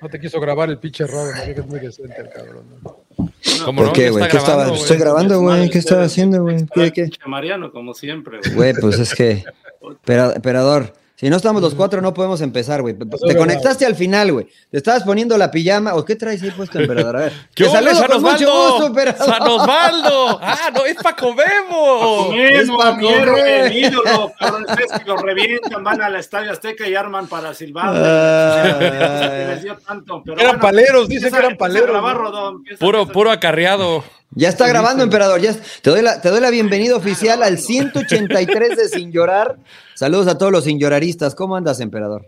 No te quiso grabar el pinche robo, ¿no? que es muy decente el cabrón. ¿no? ¿Cómo ¿Por no? qué, güey? ¿Qué estaba? grabando, Estoy güey. grabando, güey. ¿Qué estaba haciendo, güey? ¿Qué, qué? Mariano, como siempre. güey. Güey, pues es que. Emperador, si no estamos los cuatro, no podemos empezar, güey. Te conectaste al final, güey. Te estabas poniendo la pijama. ¿O qué traes ahí puesto, emperador? A ver. ¿Qué Te saludo San con mucho Osvaldo? gusto, emperador. ¡San Osvaldo! ¡Ah, no! ¡Es Paco Memo! Es Memo, pa' mi héroe, comer. mi ídolo, que lo revientan, van al Estadio Azteca y arman para silbar. Ah. Que les dio tanto, pero Eran bueno, paleros, dicen que eran paleros, grabar, Puro, puro acarreado. Ya está grabando, emperador. Ya, te, doy la, te doy la bienvenida oficial al 183 de Sin Llorar. Saludos a todos los sin lloraristas. ¿Cómo andas, emperador?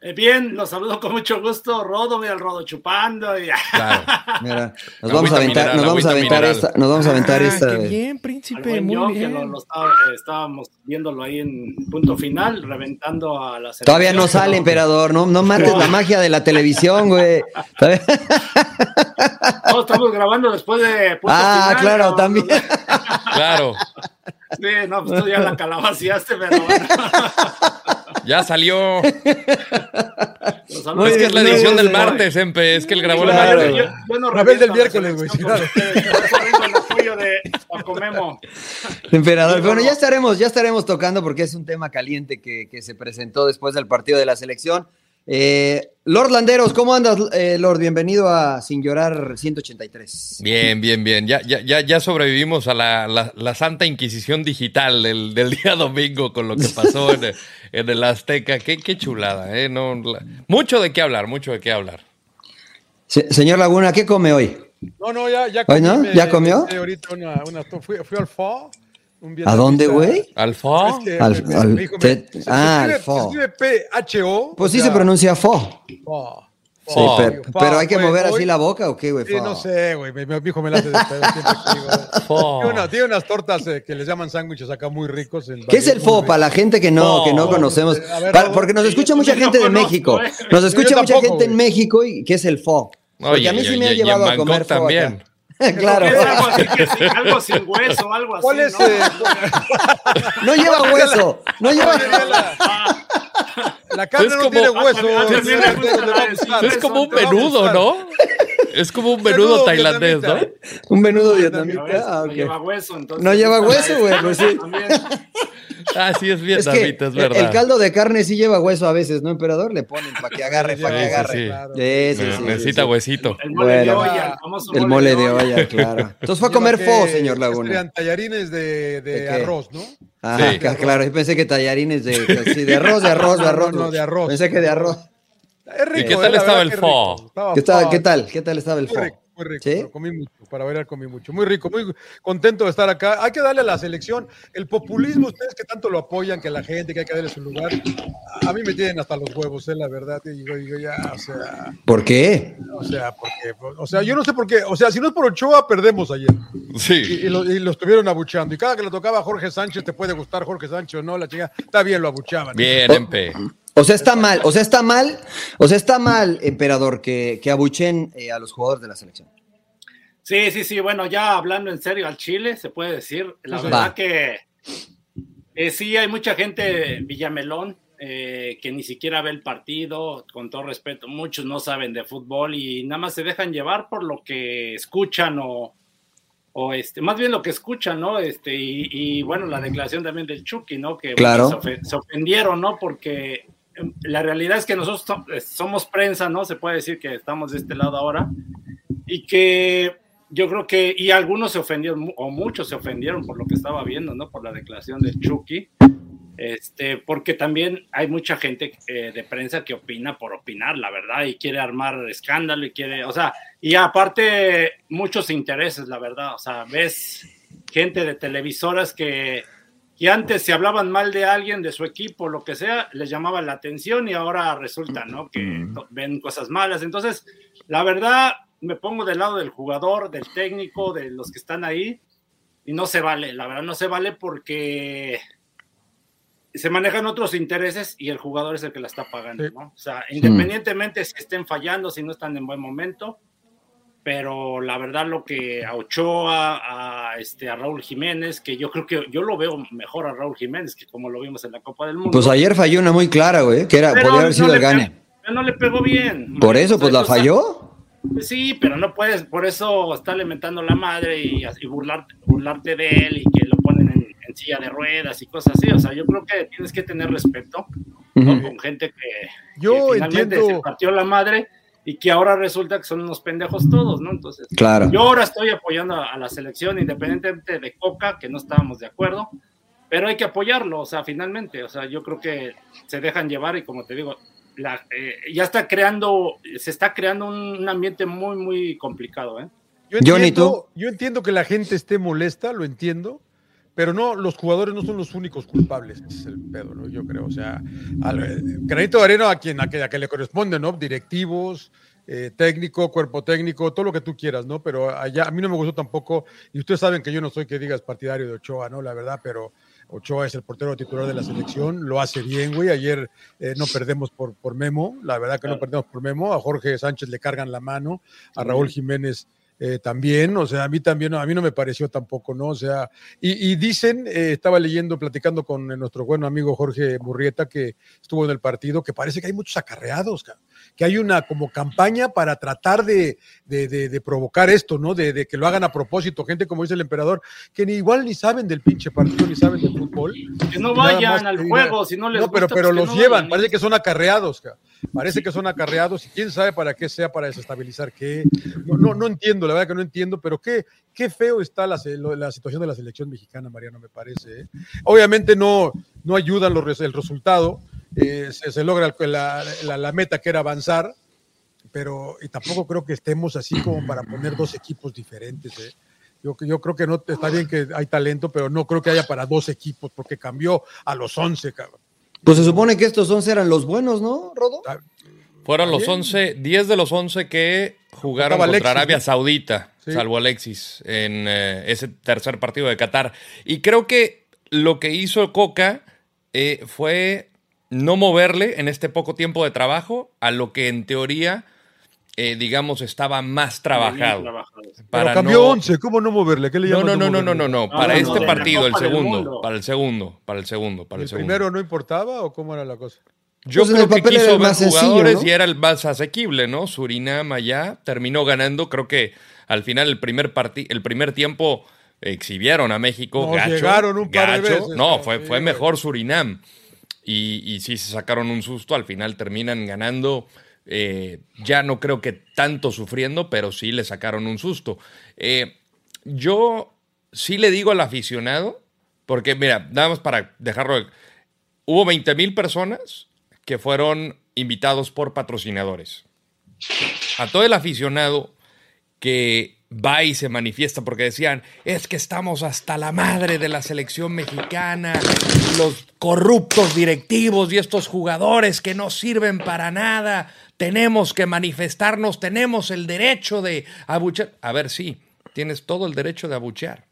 Eh, bien, los saludo con mucho gusto, Rodo, mira el Rodo chupando. Y... Claro. Mira, nos vamos a aventar, mineral, nos vamos a aventar mineral. esta, nos vamos a aventar Ah, esta. qué bien, príncipe, muy que bien. lo, lo estaba- eh, estábamos viéndolo ahí en punto final, reventando a la Todavía no sale, pero- emperador. No, no mates la magia de la televisión, güey. Todavía- No, estamos grabando después de punto Ah, final, claro, cabrón. también. Claro. Sí, no, pues tú ya la calabaciaste, pero bueno. Ya salió. Muy Es que es la edición del martes, Empe. Es que él grabó Claro, el martes. yo- yo no Rabel del miércoles, güey, Memo. Emperador. Bueno, no. ya estaremos, ya estaremos tocando porque es un tema caliente que, que se presentó después del partido de la selección. Eh, Lord Landeros, ¿cómo andas, eh, Lord? Bienvenido a Sin Llorar 183. Bien, bien, bien. Ya, ya, ya, sobrevivimos a la, la- la santa inquisición digital del, del día domingo con lo que pasó en, el- en el Azteca. Qué, qué chulada, ¿eh? No, la- mucho de qué hablar, mucho de qué hablar. Se- señor Laguna, ¿qué come hoy? No, no, ya, ya ¿Ya comió? ahorita una, una, fui, fui al FO. ¿A dónde, güey? Es que Al- me- al- me dijo, te- me- se- ah, se al escribe- FO. Se escribe P-H-O. Pues sí se pronuncia fo. FO. Sí, Fo. pero, hay que mover hoy- así la boca o qué, güey. Sí, no sé, güey. Mi, mi hijo me la hace de pedo. Tiene, una- tiene unas tortas eh, que les llaman sándwiches acá muy ricos. en ¿Qué es el fo para la gente que no, Fo. que no conocemos? Ver, porque nos escucha mucha gente no de México. Nos escucha mucha gente en. México y ¿qué es el fo? Porque Oye, a mí sí me en llevado a comer fo también. claro. Es algo, así que sí, algo sin hueso, algo así. ¿Cuál es? ¿no? eh, No lleva hueso. No lleva. la carne Es no como- tiene Ah, hueso. también- también me gusta te va a la de gustar. sin Es como un menudo. ¿no? Es como un menudo Menudo tailandés, ¿no? Un menudo vietnamita. Ah, No ok. lleva hueso, entonces. No lleva hueso, güey, pues sí. Ah, sí, es Es que vietnamita, es el- el verdad. caldo de carne sí lleva hueso a veces, ¿no, emperador? Le ponen para que agarre, para que agarre. sí. Claro. Sí, sí, Ne- sí, Necesita huesito. El mole de olla, el mole de olla, claro. Entonces fue a comer fo, señor que Laguna. serían tallarines de, de ¿De qué? arroz, ¿no? Ajá, Sí. ca- claro, yo pensé que tallarines de, sí, de arroz, de arroz, de arroz. no, no, de arroz. Pensé que de arroz. Es rico. qué eh, tal la estaba verdad el es. Estaba ¿Qué tal, qué tal? ¿Qué estaba el fo? Muy rico. ¿Sí? pero Comí mucho, para variar comí mucho. Muy rico, muy contento de estar acá. Hay que darle a la selección el populismo, ustedes que tanto lo apoyan, que la gente, que hay que darle su lugar. A mí me tienen hasta los huevos, eh, la verdad. Y digo, digo, ya, o sea, ¿Por qué? o sea, porque, o sea, yo no sé por qué. O sea, si no es por Ochoa, perdemos ayer. Y, Sí. y lo, y lo estuvieron abuchando. Y cada que le tocaba a Jorge Sánchez, te puede gustar Jorge Sánchez o no, la chica, está bien, lo abuchaban. Bien, Empe. O sea, está mal, o sea, está mal, o sea, está mal, emperador, que, que abuchen eh, a los jugadores de la selección. Sí, sí, sí. Bueno, ya hablando en serio al Chile, se puede decir. La verdad va. que eh, sí hay mucha gente Villamelón eh, que ni siquiera ve el partido, con todo respeto. Muchos no saben de fútbol y nada más se dejan llevar por lo que escuchan o, o este, más bien lo que escuchan, ¿no? Este, y, y, bueno, la declaración también del Chucky, ¿no? Que Claro. se, ofe- se ofendieron, ¿no? Porque la realidad es que nosotros so- eh, somos prensa, ¿no? Se puede decir que estamos de este lado ahora y que yo creo que, y algunos se ofendieron, o muchos se ofendieron por lo que estaba viendo, ¿no? Por la declaración de Chucky, este, porque también hay mucha gente eh, de prensa que opina por opinar, la verdad, y quiere armar escándalo y quiere, o sea, y aparte muchos intereses, la verdad, o sea, ves gente de televisoras que, que antes se hablaban mal de alguien, de su equipo, lo que sea, les llamaba la atención y ahora resulta, ¿no? Que to- ven cosas malas. Entonces, la verdad, me pongo del lado del jugador, del técnico, de los que están ahí, y no se vale, la verdad, no se vale porque se manejan otros intereses y el jugador es el que la está pagando. ¿no? O sea, independientemente si estén fallando, si no están en buen momento, pero la verdad lo que a Ochoa, a, este, a Raúl Jiménez, que yo creo que yo lo veo mejor a Raúl Jiménez que como lo vimos en la Copa del Mundo. Pues ayer falló una muy clara, güey, que era, Pero podría haber no sido le el gane. pe- pero no le pegó bien. Por eso, pues la O sea, falló. Sí, pero no puedes, por eso estarle mentando la madre y, y burlarte, burlarte de él y que lo ponen en, en silla de ruedas y cosas así. O sea, yo creo que tienes que tener respeto ¿no? Con gente que, Yo que finalmente entiendo- se partió la madre y que ahora resulta que son unos pendejos todos, ¿no? Entonces, Claro. yo ahora estoy apoyando a, a la selección independientemente de Coca, que no estábamos de acuerdo, pero hay que apoyarlo, o sea, finalmente, o sea, yo creo que se dejan llevar y como te digo, la, eh, ya está creando, se está creando un, un ambiente muy, muy complicado, ¿eh? Yo Johnny, entiendo, yo entiendo que la gente esté molesta, lo entiendo, pero no, los jugadores no son los únicos culpables, es el pedo, ¿no? Yo creo, o sea, al eh, granito de arena a quien, a que, a que le corresponde, ¿no? Directivos, eh, técnico, cuerpo técnico, todo lo que tú quieras, ¿no? Pero allá, a mí no me gustó tampoco, y ustedes saben que yo no soy que digas partidario de Ochoa, ¿no? La verdad, pero Ochoa es el portero titular de la selección, lo hace bien, güey. Ayer eh, no perdemos por, por Memo, la verdad que no perdemos por Memo. A Jorge Sánchez le cargan la mano, a Raúl Jiménez eh, también, o sea, a mí también, a mí no me pareció tampoco, ¿no? O sea, y, y dicen, eh, estaba leyendo, platicando con eh, nuestro buen amigo Jorge Murrieta, que estuvo en el partido, que parece que hay muchos acarreados, ca- que hay una como campaña para tratar de, de, de- de provocar esto, ¿no? De, que lo hagan a propósito, gente como dice el emperador, que ni igual ni saben del pinche partido, ni saben del fútbol. Que no vayan al juego, si no les No, pero, gusta, pero pues que los no llevan, vayan. parece que son acarreados, ca. parece que son acarreados y quién sabe para qué sea, para desestabilizar qué. No, no, no entiendo, la verdad que no entiendo, pero qué, qué feo está la, la situación de la selección mexicana, Mariano, me parece. ¿eh? Obviamente no, no ayudan los, el resultado, eh, se, se logra la- la meta que era avanzar, pero y tampoco creo que estemos así como para poner dos equipos diferentes. ¿eh? Yo, yo creo que no está bien que hay talento, pero no creo que haya para dos equipos, porque cambió a los 11, cabrón. Pues se supone que estos 11 eran los buenos, ¿no, Rodo? Ah, Fueron los Bien. 11, 10 de los 11 que jugaron contra Alexis, Arabia. Saudita, Sí. salvo Alexis, en eh, ese tercer partido de Qatar. Y creo que lo que hizo Coca eh, fue no moverle en este poco tiempo de trabajo a lo que en teoría, eh, digamos, estaba más trabajado. trabajados. Pero Para cambió no- 11, ¿cómo no moverle? ¿Qué le No, no, no, no, no, no, no. No, Para no, este partido, el segundo. Para el segundo, para el segundo, para ¿Y el ¿El segundo. primero no importaba o cómo era la cosa? Yo Pues creo el que quiso ver sencillo, jugadores ¿no? y era el más asequible, ¿no? Surinam allá terminó ganando. Creo que al final el primer parti- el primer tiempo exhibieron a México. Nos gacho, llegaron un par de gacho. veces, No, fue, fue mejor Surinam. Y, y sí se sacaron un susto. Al final terminan ganando. Eh, ya no creo que tanto sufriendo, pero sí le sacaron un susto. Eh, yo sí le digo al aficionado, porque mira, nada más para dejarlo. Hubo 20 mil personas que fueron invitados por patrocinadores. A todo el aficionado que va y se manifiesta porque decían, es que estamos hasta la madre de la selección mexicana, los corruptos directivos y estos jugadores que no sirven para nada, tenemos que manifestarnos, tenemos el derecho de abuchear. A ver, sí, tienes todo el derecho de abuchear,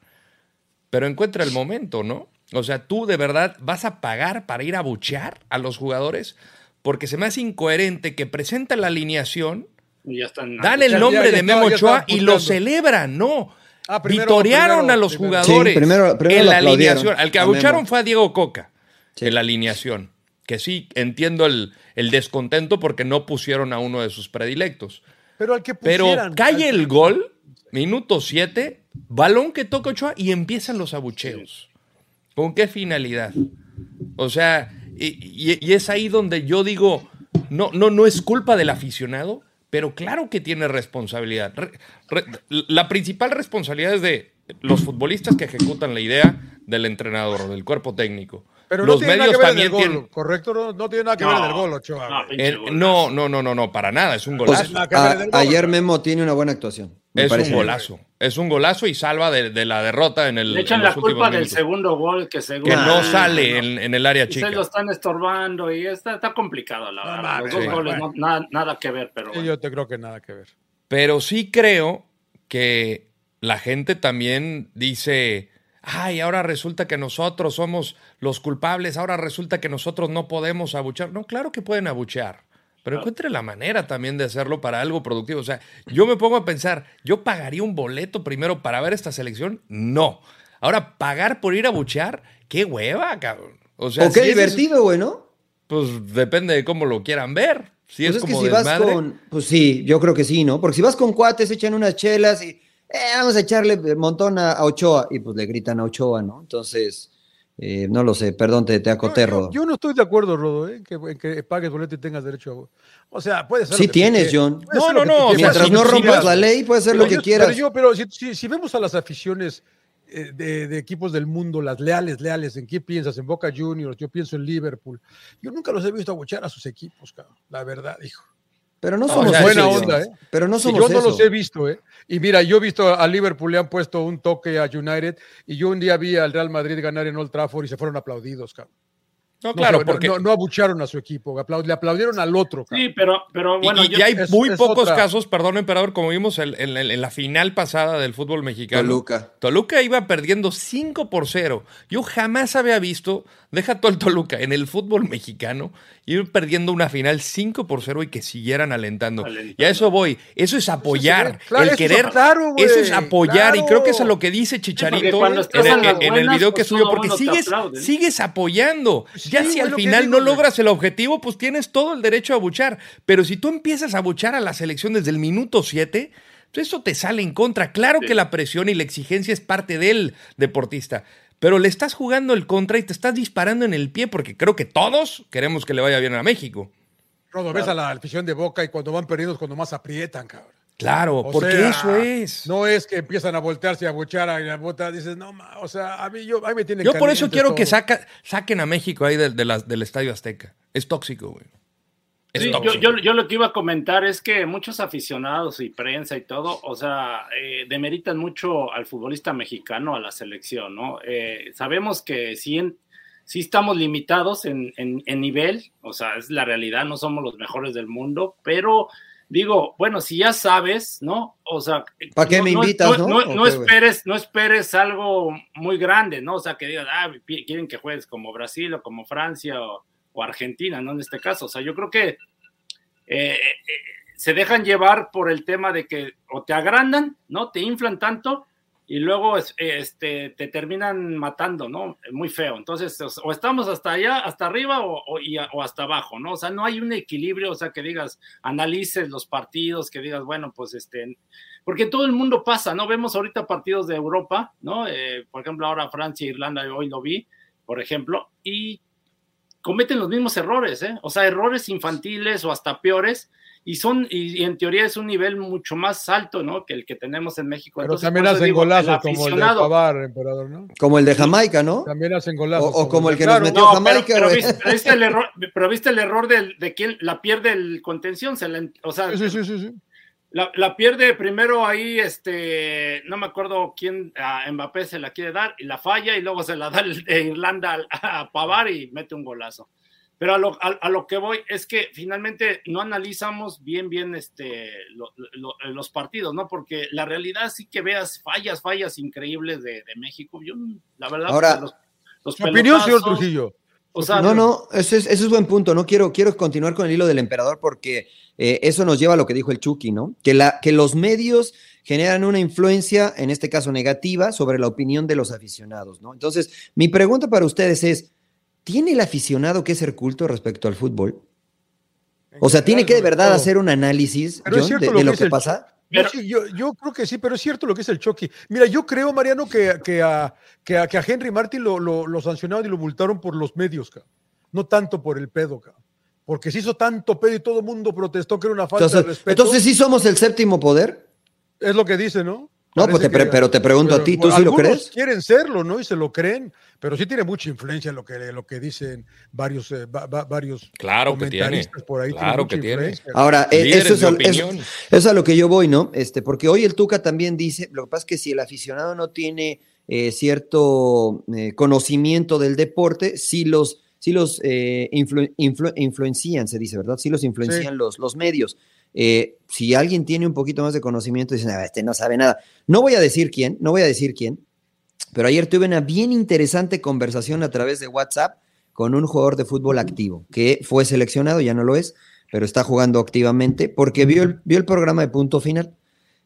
pero encuentra el momento, ¿no? O sea, tú de verdad vas a pagar para ir a abuchear a los jugadores porque se me hace incoherente que presenta la alineación Y ya están. Dan el nombre ya- ya de Memo Ochoa y lo celebran, no. Ah, primero- Vitorearon primero- a los primero. jugadores Sí, primero- primero en lo la alineación. Al que abucharon fue a Diego Coca Sí. en la alineación. Que sí, entiendo el, el descontento porque no pusieron a uno de sus predilectos. Pero al que Pero cae el gol, minuto 7, balón que toca Ochoa y empiezan los abucheos. ¿Con qué finalidad? O sea, Y, y- y es ahí donde yo digo, no, no, no es culpa del aficionado, pero claro que tiene responsabilidad. Re- re- la principal responsabilidad es de los futbolistas que ejecutan la idea del entrenador, del cuerpo técnico. Pero los no medios que ver en el también gol, tienen... ¿correcto? No, no tiene nada que ver en el gol, Ochoa. no, Eh, no, no, no, no, para nada, es un Pues, golazo. a- ayer. Memo tiene una buena actuación. me es un golazo, es un golazo y salva de, de la derrota en el Le echan en la culpa del segundo gol que seguro. que no Ah, sale no. en, en el área Y chica. se lo están estorbando y está, está complicado, la verdad. Los dos sí. goles, no- nada, nada que ver, pero Sí, bueno. yo te creo que nada que ver. Pero sí creo que la gente también dice, ay, ahora resulta que nosotros somos los culpables, ahora resulta que nosotros no podemos abuchear. No, claro que pueden abuchear, pero encuentre la manera también de hacerlo para algo productivo. O sea, yo me pongo a pensar, ¿yo pagaría un boleto primero para ver esta selección? No. Ahora, pagar por ir a buchear, qué hueva, cabrón. O sea, o qué si divertido, güey, ¿no? pues depende de cómo lo quieran ver. Si Pues es, es, que como si vas con. Pues sí, yo creo que sí, ¿no? Porque si vas con cuates, echan unas chelas y. eh, vamos a echarle un montón a, a Ochoa. Y pues le gritan a Ochoa, ¿no? Entonces. eh, no lo sé, perdón, te, te Yo, acoterro. yo- yo no estoy de acuerdo, Rodo, ¿eh? que, en que pagues boleto y tengas derecho a... O sea, puede ser... Sí lo que tú tienes. John. Puede No, ser no, no. Mientras no rompas la ley, puedes hacer Pero lo que yo- quieras. Pero, yo, pero si, si- si vemos a las aficiones eh, de, de equipos del mundo, las leales, leales, ¿en qué piensas? En Boca Juniors, yo pienso en Liverpool. Yo nunca los he visto abuchear a sus equipos, cabrón. La verdad, hijo. Pero no somos eso, buena onda, ¿eh? Pero no somos yo no eso. los he visto, ¿eh? Y mira, yo he visto a Liverpool, le han puesto un toque a United, y yo un día vi al Real Madrid ganar en Old Trafford y se fueron aplaudidos, cabrón. No, claro, no, porque no, no abucharon a su equipo, le aplaudieron al otro. Sí, pero, pero Y- bueno, y, yo- y hay es- muy es pocos otra. casos, perdón, emperador, como vimos en, en- en la final pasada del fútbol mexicano. Toluca. Toluca iba perdiendo 5 por 0. Yo jamás había visto, deja todo el Toluca, en el fútbol mexicano, ir perdiendo una final 5 por 0 y que siguieran alentando. Alentando. Y a eso voy. Eso es apoyar. Claro, el eso es- querer. claro, güey, eso es apoyar. Y creo que eso es lo que dice Chicharito en, en el- video que pues subió, porque sigues, sigues apoyando. Ya Sí, si al final digo, no logras el objetivo, pues tienes todo el derecho a abuchar. Pero si tú empiezas a abuchar a la selección desde el minuto 7, pues eso te sale en contra. Claro que la presión y la exigencia es parte del deportista. Pero le estás jugando el contra y te estás disparando en el pie porque creo que todos queremos que le vaya bien a México. Rodo, ves a la afición de Boca y cuando van perdiendo es cuando más aprietan, cabrón. Claro, O porque sea, eso es. No es que empiezan a voltearse y a buchar a la bota, dices, no, ma, o sea, a mí, yo, a mí me tienen Yo por eso quiero que saca, saquen a México ahí del- de la- del Estadio Azteca. Es tóxico, güey. Es Sí, yo, tóxico. yo, yo lo que iba a comentar es que muchos aficionados y prensa y todo, o sea, eh, demeritan mucho al futbolista mexicano, a la selección, ¿no? Eh, sabemos que sí, en- sí estamos limitados en, en- en nivel, o sea, es la realidad, no somos los mejores del mundo, pero digo, bueno, si ya sabes, ¿no? O sea, ¿Pa' qué me invitas, no? No, esperes, no esperes algo muy grande, ¿no? O sea, que digas, ah, quieren que juegues como Brasil o como Francia o, o Argentina, ¿no? En este caso, o sea, yo creo que eh, eh, se dejan llevar por el tema de que o te agrandan, ¿no? Te inflan tanto y luego es- este, te terminan matando, ¿no? Muy feo. Entonces, o, estamos hasta allá, hasta arriba o, o hasta abajo, ¿no? O sea, no hay un equilibrio, o sea, que digas, analices los partidos, que digas, bueno, pues este, porque todo el mundo pasa, ¿no? Vemos ahorita partidos de Europa, ¿no? Eh, por ejemplo, ahora Francia e Irlanda, hoy lo vi, por ejemplo, y cometen los mismos errores, ¿eh? O sea, errores infantiles o hasta peores, y son, y, y en teoría es un nivel mucho más alto, ¿no? Que el que tenemos en México. Pero Entonces, también hacen golazos como el de Pavar, emperador, ¿no? Como el de Jamaica, ¿no? También hacen golazos. o como el que claro, nos metió No, pero, Jamaica, pero viste, pero viste el error, pero viste el error del, de quién la pierde el contención, se la- o sea, Sí, sí, sí, sí. La, la pierde primero ahí, este, no me acuerdo quién, a Mbappé se la quiere dar y la falla y luego se la da el de Irlanda a, Pavar y mete un golazo. Pero a lo, a, a lo que voy es que finalmente no analizamos bien, bien este, lo- lo- los partidos, ¿no? Porque la realidad sí que veas fallas, fallas increíbles de, de México. Yo, la verdad, Ahora, los, los opinión, señor Trujillo. O sea, No, no, eso es, eso es buen punto. No quiero, quiero continuar con el hilo del emperador porque eh, eso nos lleva a lo que dijo el Chucky, ¿no? Que, la, que los medios generan una influencia, en este caso negativa, sobre la opinión de los aficionados, ¿no? Entonces, mi pregunta para ustedes es: ¿tiene el aficionado que ser culto respecto al fútbol? O sea, ¿tiene que de verdad hacer un análisis John, de, lo que pasa? Yo, Pero- sí, yo, yo creo que sí, pero es cierto lo que es el Chucky. Mira, yo creo, Mariano, que, que, a, que, a, que a Henry Martin lo, lo, lo sancionaron y lo multaron por los medios. ca. no tanto por el pedo. Porque se hizo tanto pedo y todo el mundo protestó que era una falta Entonces, de respeto. entonces sí somos el séptimo poder. Es lo que dice, ¿no? No, pues te pre- que- pero te pregunto a ti, ¿tú sí lo algunos crees? quieren serlo, ¿no? Y se lo creen, pero sí tiene mucha influencia lo que, lo que dicen varios, eh, va- va- varios Claro que tiene. comentaristas por ahí. Claro que tiene. Ahora, eh, eso es, eso- es a lo que yo voy, ¿no? Este, porque hoy el Tuca también dice, lo que pasa es que si el aficionado no tiene eh, cierto eh, conocimiento del deporte, sí los, sí los eh, influ- influ- influencian, se dice, ¿verdad? Sí los influencian Sí. los, los medios. Eh, si alguien tiene un poquito más de conocimiento, dicen, "Ah, este no sabe nada. No voy a decir quién, no voy a decir quién, pero ayer tuve una bien interesante conversación a través de WhatsApp con un jugador de fútbol activo, que fue seleccionado, ya no lo es, pero está jugando activamente, porque vio el, vio el programa de punto final.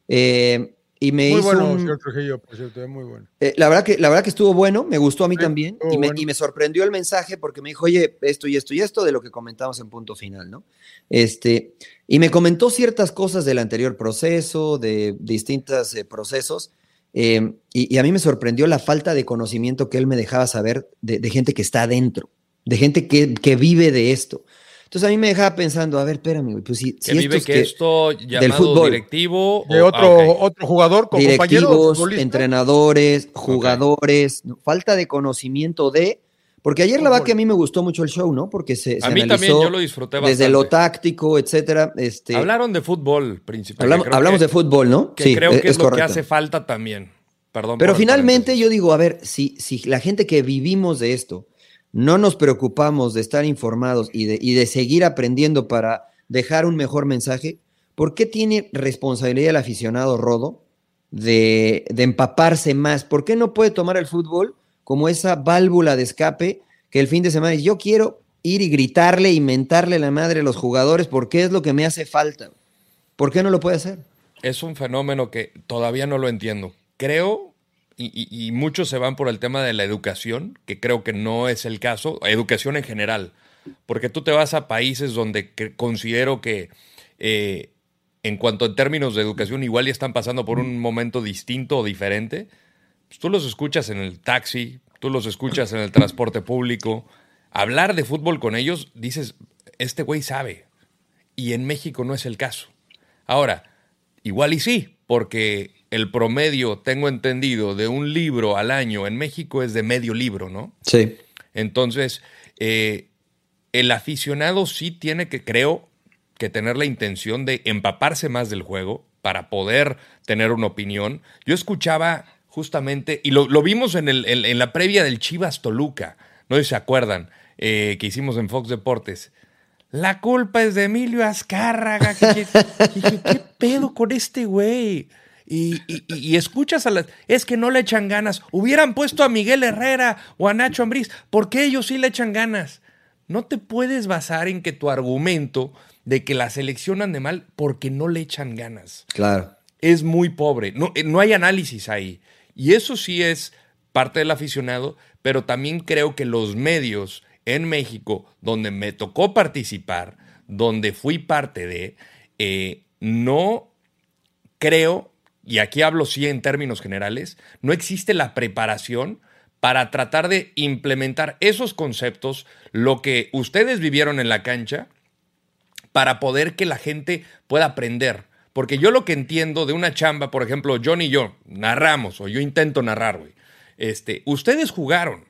eh, y me Muy hizo bueno, un- señor Trujillo, por cierto, es muy bueno. eh, la, verdad que, la verdad que estuvo bueno, me gustó a mí Sí, también, y me, bueno. y me sorprendió el mensaje porque me dijo, oye, esto y esto y esto de lo que comentamos en punto final, ¿no? Este, y me comentó ciertas cosas del anterior proceso, de distintos eh, procesos, eh, y, y a mí me sorprendió la falta de conocimiento que él me dejaba saber de, de gente que está adentro, de gente que, que vive de esto. Entonces a mí me dejaba pensando, a ver, espérame, pues si, si vive que, esto llamado fútbol. directivo. De o- otro, ah, otro jugador, como compañero, directivos, entrenadores, jugadores, ¿no? falta de conocimiento de, porque ayer la verdad que a mí me gustó mucho el show, ¿no? Porque se, se A mí también, analizó yo lo disfruté bastante. desde lo táctico, etcétera. Este, Hablaron de fútbol principalmente. hablamos Creo hablamos que- de fútbol, ¿no? Que sí, creo es, que es, es lo que hace falta también. Perdón. Pero finalmente yo digo, a ver, si, si la gente que vivimos de esto no nos preocupamos de estar informados y de, y de seguir aprendiendo para dejar un mejor mensaje, ¿por qué tiene responsabilidad el aficionado Rodo de, de empaparse más? ¿Por qué no puede tomar el fútbol como esa válvula de escape que el fin de semana yo quiero ir y gritarle y mentarle la madre a los jugadores porque es lo que me hace falta? ¿Por qué no lo puede hacer? Es un fenómeno que todavía no lo entiendo. Creo, y, muchos se van por el tema de la educación, que creo que no es el caso, educación en general, porque tú te vas a países donde considero que eh, en cuanto en términos de educación igual ya están pasando por un momento distinto o diferente, pues tú los escuchas en el taxi, tú los escuchas en el transporte público, hablar de fútbol con ellos, dices, este güey sabe, y en México no es el caso. Ahora, igual y sí, porque el promedio, tengo entendido, de un libro al año en México es de medio libro, ¿no? Sí. Entonces, eh, el aficionado sí tiene que, creo, que tener la intención de empaparse más del juego para poder tener una opinión. Yo escuchaba justamente, y lo, lo vimos en, el, en, en la previa del Chivas Toluca, no sé si se acuerdan, eh, que hicimos en Fox Deportes. La culpa es de Emilio Azcárraga. que- dije, ¿qué pedo con este güey? Y, y- y- y escuchas a las... Es que no le echan ganas. Hubieran puesto a Miguel Herrera o a Nacho Ambriz. ¿Por qué ellos sí le echan ganas? No te puedes basar en que tu argumento de que la selección ande mal porque no le echan ganas Claro. es muy pobre. No, eh, no hay análisis ahí. Y eso sí es parte del aficionado, pero también creo que los medios en México, donde me tocó participar, donde fui parte de, eh, no creo, y aquí hablo sí en términos generales, no existe la preparación para tratar de implementar esos conceptos, lo que ustedes vivieron en la cancha, para poder que la gente pueda aprender. Porque yo lo que entiendo de una chamba, por ejemplo, John y yo narramos, o yo intento narrar, güey. Este, ustedes jugaron.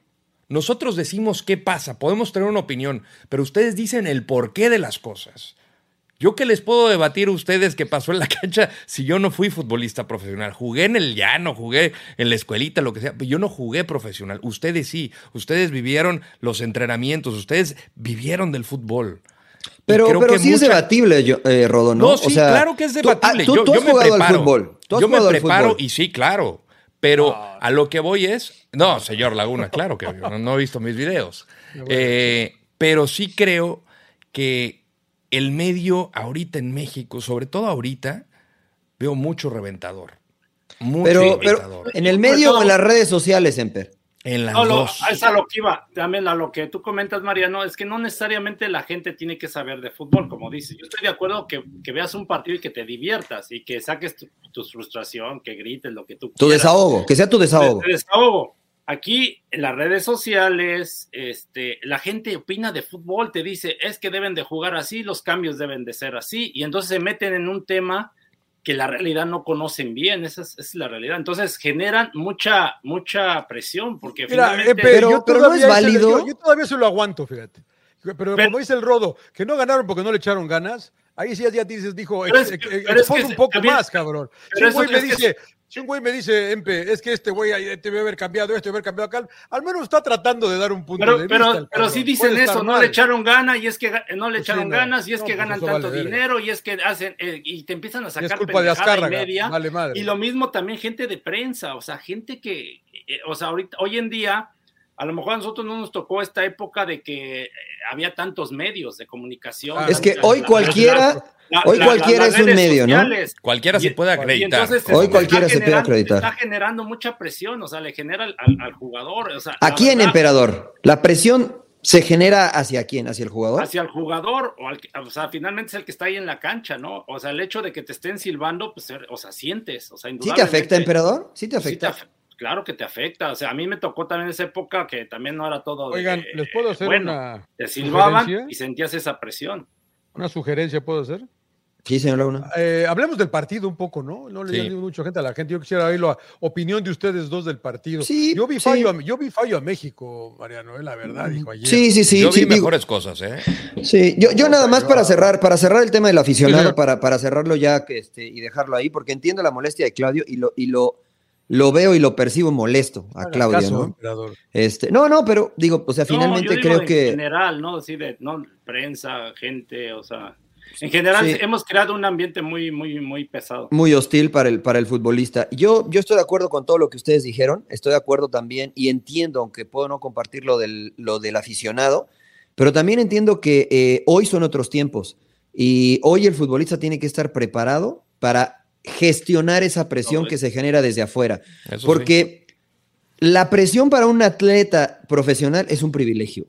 Nosotros decimos qué pasa, podemos tener una opinión, pero ustedes dicen el porqué de las cosas. Yo que les puedo debatir a ustedes qué pasó en la cancha si yo no fui futbolista profesional. Jugué en el llano, jugué en la escuelita, lo que sea, pero yo no jugué profesional. Ustedes sí, ustedes vivieron los entrenamientos, ustedes vivieron del fútbol. Pero, creo pero que sí es debatible, yo, eh, Rodo, ¿no? no, sí, claro que es tú- ah, debatible. Tú, yo, tú yo has me jugado preparo. al fútbol. Tú has yo me al preparo fútbol. y sí, claro. Pero a lo que voy es. No, señor Laguna, claro que no, no he visto mis videos. Eh, pero sí creo que el medio ahorita en México, sobre todo ahorita, veo mucho reventador. Mucho Pero, reventador. pero en el medio o en las redes sociales, Emper. En las No, lo- dos. es a lo que iba, también a lo que tú comentas, Mariano, es que no necesariamente la gente tiene que saber de fútbol, como dices. Yo estoy de acuerdo que, que veas un partido y que te diviertas y que saques tu, tu frustración, que grites lo que tú Tu quieras. desahogo, que sea tu desahogo. De- de desahogo. Aquí en las redes sociales, este, la gente opina de fútbol, te dice, es que deben de jugar así, los cambios deben de ser así, y entonces se meten en un tema que la realidad no conocen bien, esa es, esa es la realidad. Entonces generan mucha, mucha presión, porque Mira, finalmente... eh, pero, yo pero no todavía es válido. Yo, yo todavía se lo aguanto, fíjate. Pero, Pero- como dice el Rodo, que no ganaron porque no le echaron ganas, ahí sí ya dices, dijo, Pero ex- es que- ex- pero es expon que un poco también- más, cabrón. Si pero un güey me dice, si un güey me dice, Empe, es que este güey ahí debe haber cambiado esto, debe haber cambiado acá, al menos está tratando de dar un punto Pero, de pero, vista. pero sí dicen Puede eso, no mal. le echaron ganas y es que no le Pues sí, echaron no. ganas y es No, que pues ganan tanto vale dinero y es que hacen eh, y te empiezan a sacar es culpa de y media. vale madre. Y lo mismo también gente de prensa, o sea, gente que, eh, o sea, ahorita, hoy en día, a lo mejor a nosotros no nos tocó esta época de que eh, había tantos medios de comunicación. Ah, Es que hoy la- cualquiera, la- hoy la- cualquiera es un medio, ¿no? Cualquiera Y- se puede acreditar. entonces Hoy está cualquiera se puede acreditar. Está generando mucha presión, o sea, le genera al, al- al jugador. O sea, ¿A quién, verdad, emperador? ¿La presión se genera hacia quién? ¿Hacia el jugador? hacia el jugador, o, al o sea, finalmente es el que está ahí en la cancha, ¿no? O sea, el hecho de que te estén silbando, pues, o sea, sientes, o sea, ¿Sí te afecta, emperador? ¿Sí te Sí te afecta? Claro que te afecta, o sea, a mí me tocó también esa época que también no era todo. de- Oigan, ¿les puedo hacer bueno, una, Te silbaban sugerencia? y sentías esa presión. una sugerencia? ¿Puedo hacer? Sí, señor Laguna. Eh, hablemos del partido un poco, ¿no? No le Sí. digo mucha gente a la gente. Yo quisiera oír la opinión de ustedes dos del partido. Sí, yo vi sí. fallo, a, yo vi fallo a México, Mariano, eh, la verdad, dijo ayer. Sí, sí, sí. Yo sí, vi digo- mejores cosas, ¿eh? Sí, yo, yo nada más para cerrar, para cerrar el tema del Sí, aficionado, para, para cerrarlo ya que este, y dejarlo ahí, porque entiendo la molestia de Claudio y lo, y lo, lo veo y lo percibo molesto a Haga Claudio, caso, ¿no? emperador. Este, no, no, pero digo, o sea, No, finalmente yo digo creo en que general, ¿no? Así de, no, prensa, gente, o sea, en general Sí. hemos creado un ambiente muy, muy, muy pesado. muy hostil para el, para el futbolista. Yo, yo estoy de acuerdo con todo lo que ustedes dijeron, estoy de acuerdo también y entiendo, aunque puedo no compartir lo del, lo del aficionado, pero también entiendo que eh, hoy son otros tiempos y hoy el futbolista tiene que estar preparado para gestionar esa presión que se genera desde afuera. Sí. Porque la presión para un atleta profesional es un privilegio.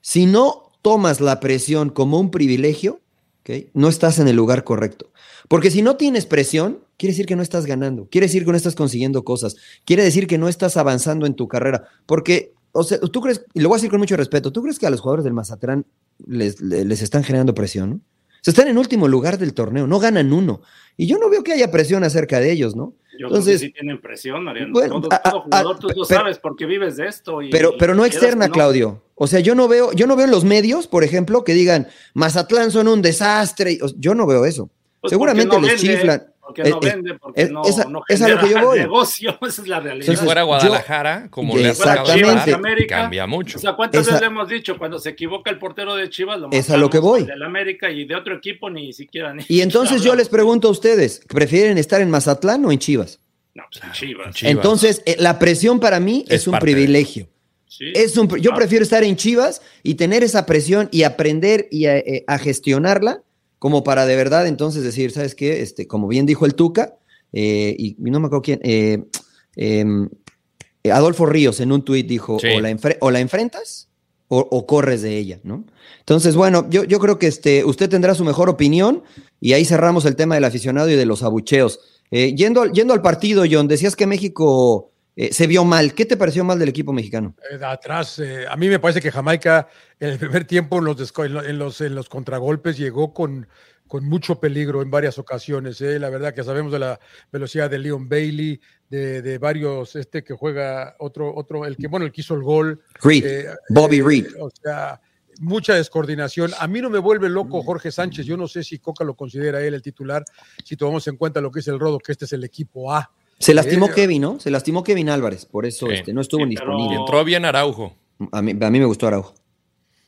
Si no tomas la presión como un privilegio, ¿ok? no estás en el lugar correcto. Porque si no tienes presión, quiere decir que no estás ganando, quiere decir que no estás consiguiendo cosas, quiere decir que no estás avanzando en tu carrera. Porque, o sea, tú crees, y lo voy a decir con mucho respeto, ¿tú crees que a los jugadores del Mazatlán les, les, les están generando presión? ¿no? Se están en último lugar del torneo, no ganan uno. Y yo no veo que haya presión acerca de ellos, ¿no? Yo Entonces, creo que sí tienen presión, Mariano. bueno, todo, a- jugador, tú a- lo pero- sabes porque vives de esto. Y, Pero, pero no externa, no. Claudio. O sea, yo no veo, yo no veo en los medios, por ejemplo, que digan Mazatlán son un desastre. Yo no veo eso. Pues Seguramente no les vende, chiflan. Porque Es- no es- vende, porque es- no, esa- no es a lo que genera yo voy. negocio, esa es la realidad. Si fuera yo- Guadalajara, como le ha Exactamente. estar, América, cambia mucho. O sea, ¿cuántas Esa- veces le hemos dicho cuando se equivoca el portero de Chivas? Lo Es a lo que voy. el Del América y de otro equipo ni siquiera. Ni Y entonces yo les pregunto a ustedes, ¿prefieren estar en Mazatlán o en Chivas? No, pues en Chivas. Chivas. Entonces, eh, la presión para mí es, Es un privilegio. Sí. Es un, yo Ah, prefiero estar en Chivas y tener esa presión y aprender y a, eh, a gestionarla como para de verdad entonces decir, ¿sabes qué? Este, como bien dijo el Tuca, eh, y, no me acuerdo quién, eh, em, eh, Adolfo Ríos en un tuit dijo, Sí. o, la enfre- o la enfrentas o, o corres de ella, ¿no? Entonces, bueno, yo, yo creo que este, usted tendrá su mejor opinión y ahí cerramos el tema del aficionado y de los abucheos. Eh, yendo, yendo al partido, John, decías que México eh, se vio mal. ¿Qué te pareció mal del equipo mexicano? Eh, de atrás, eh, a mí me parece que Jamaica en el primer tiempo en los, en lo- en los, en los contragolpes llegó con, con mucho peligro en varias ocasiones. eh. La verdad que sabemos de la velocidad de Leon Bailey, de, de varios, este que juega otro, otro, el que, bueno, el que hizo el gol. Reed, Eh, Bobby eh, Reed. O sea, mucha descoordinación. A mí no me vuelve loco Jorge Sánchez. Yo no sé si Coca lo considera él el titular, si tomamos en cuenta lo que es el Rodo, que este es el equipo A. Se lastimó Kevin, ¿no? Se lastimó Kevin Álvarez, por eso Sí. este, no estuvo Sí, disponible. Entró bien Araujo. A mí, a mí me gustó Araujo.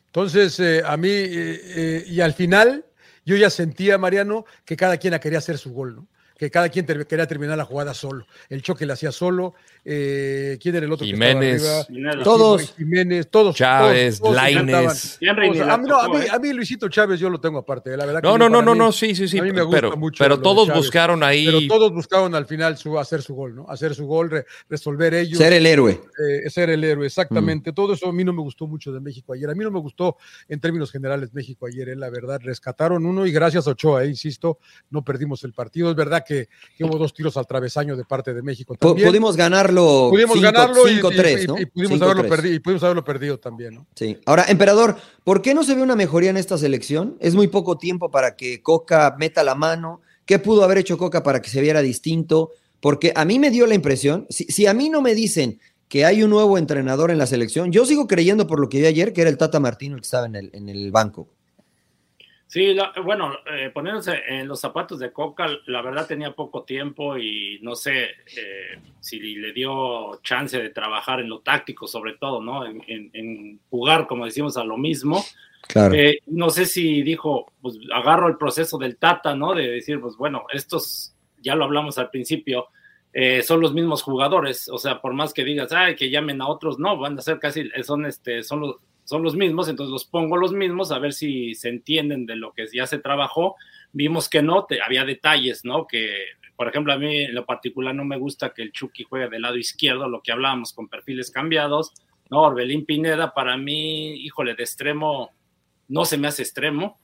Entonces, eh, a mí, eh, eh, y al final, yo ya sentía, Mariano, que cada quien quería hacer su gol, ¿no? Que cada quien ter- quería terminar la jugada solo. El choque le hacía solo. eh, ¿Quién era el otro Jiménez. que arriba? Todos. Jiménez, todos. Chávez, todos, todos Lainez. intentaban. Henry Todos. ni la a, mí, no, a, tocó, mí, ¿eh? a mí Luisito Chávez yo lo tengo aparte, la verdad. que No, yo no, no, no, mí- no, sí, sí, sí. a mí me gusta Pero, mucho pero todos Chávez. buscaron ahí. Pero todos buscaban al final su, hacer su gol, ¿no? Hacer su gol, re- resolver ellos. Ser el héroe. eh, ser el héroe, Mm. exactamente. Todo eso a mí no me gustó mucho de México ayer. A mí no me gustó en términos generales México ayer, eh, la verdad. Rescataron uno y gracias a Ochoa, eh, insisto, no perdimos el partido. Es verdad que, que hubo dos tiros al travesaño de parte de México. También. pudimos ganarlo Pudimos cinco- ganarlo y- 5-3, y, ¿no? y pudimos 5-3. haberlo perdido, y pudimos haberlo perdido también, ¿no? Sí. Ahora, emperador, ¿por qué no se ve una mejoría en esta selección? Es muy poco tiempo para que Coca meta la mano. ¿Qué pudo haber hecho Coca para que se viera distinto? Porque a mí me dio la impresión, si, si a mí no me dicen que hay un nuevo entrenador en la selección, yo sigo creyendo por lo que vi ayer que era el Tata Martino el que estaba en el, en el banco. Sí, la- bueno, eh, poniéndose en los zapatos de Coca, la verdad tenía poco tiempo y no sé eh, si le dio chance de trabajar en lo táctico, sobre todo, ¿no? En, en- en jugar, como decimos, a lo mismo. Claro. Eh, no sé si dijo, pues agarro el proceso del Tata, ¿no? De decir, pues bueno, estos, ya lo hablamos al principio, eh, son los mismos jugadores, o sea, por más que digas, ay, que llamen a otros, no, van a ser casi, son, este, son, los, son los mismos, entonces los pongo los mismos a ver si se entienden de lo que ya se trabajó. Vimos que no, te- había detalles, ¿no? Que, por ejemplo, a mí en lo particular no me gusta que el Chucky juegue del lado izquierdo, lo que hablábamos con perfiles cambiados, ¿no? Orbelín Pineda, para mí, híjole, de extremo, no se me hace extremo.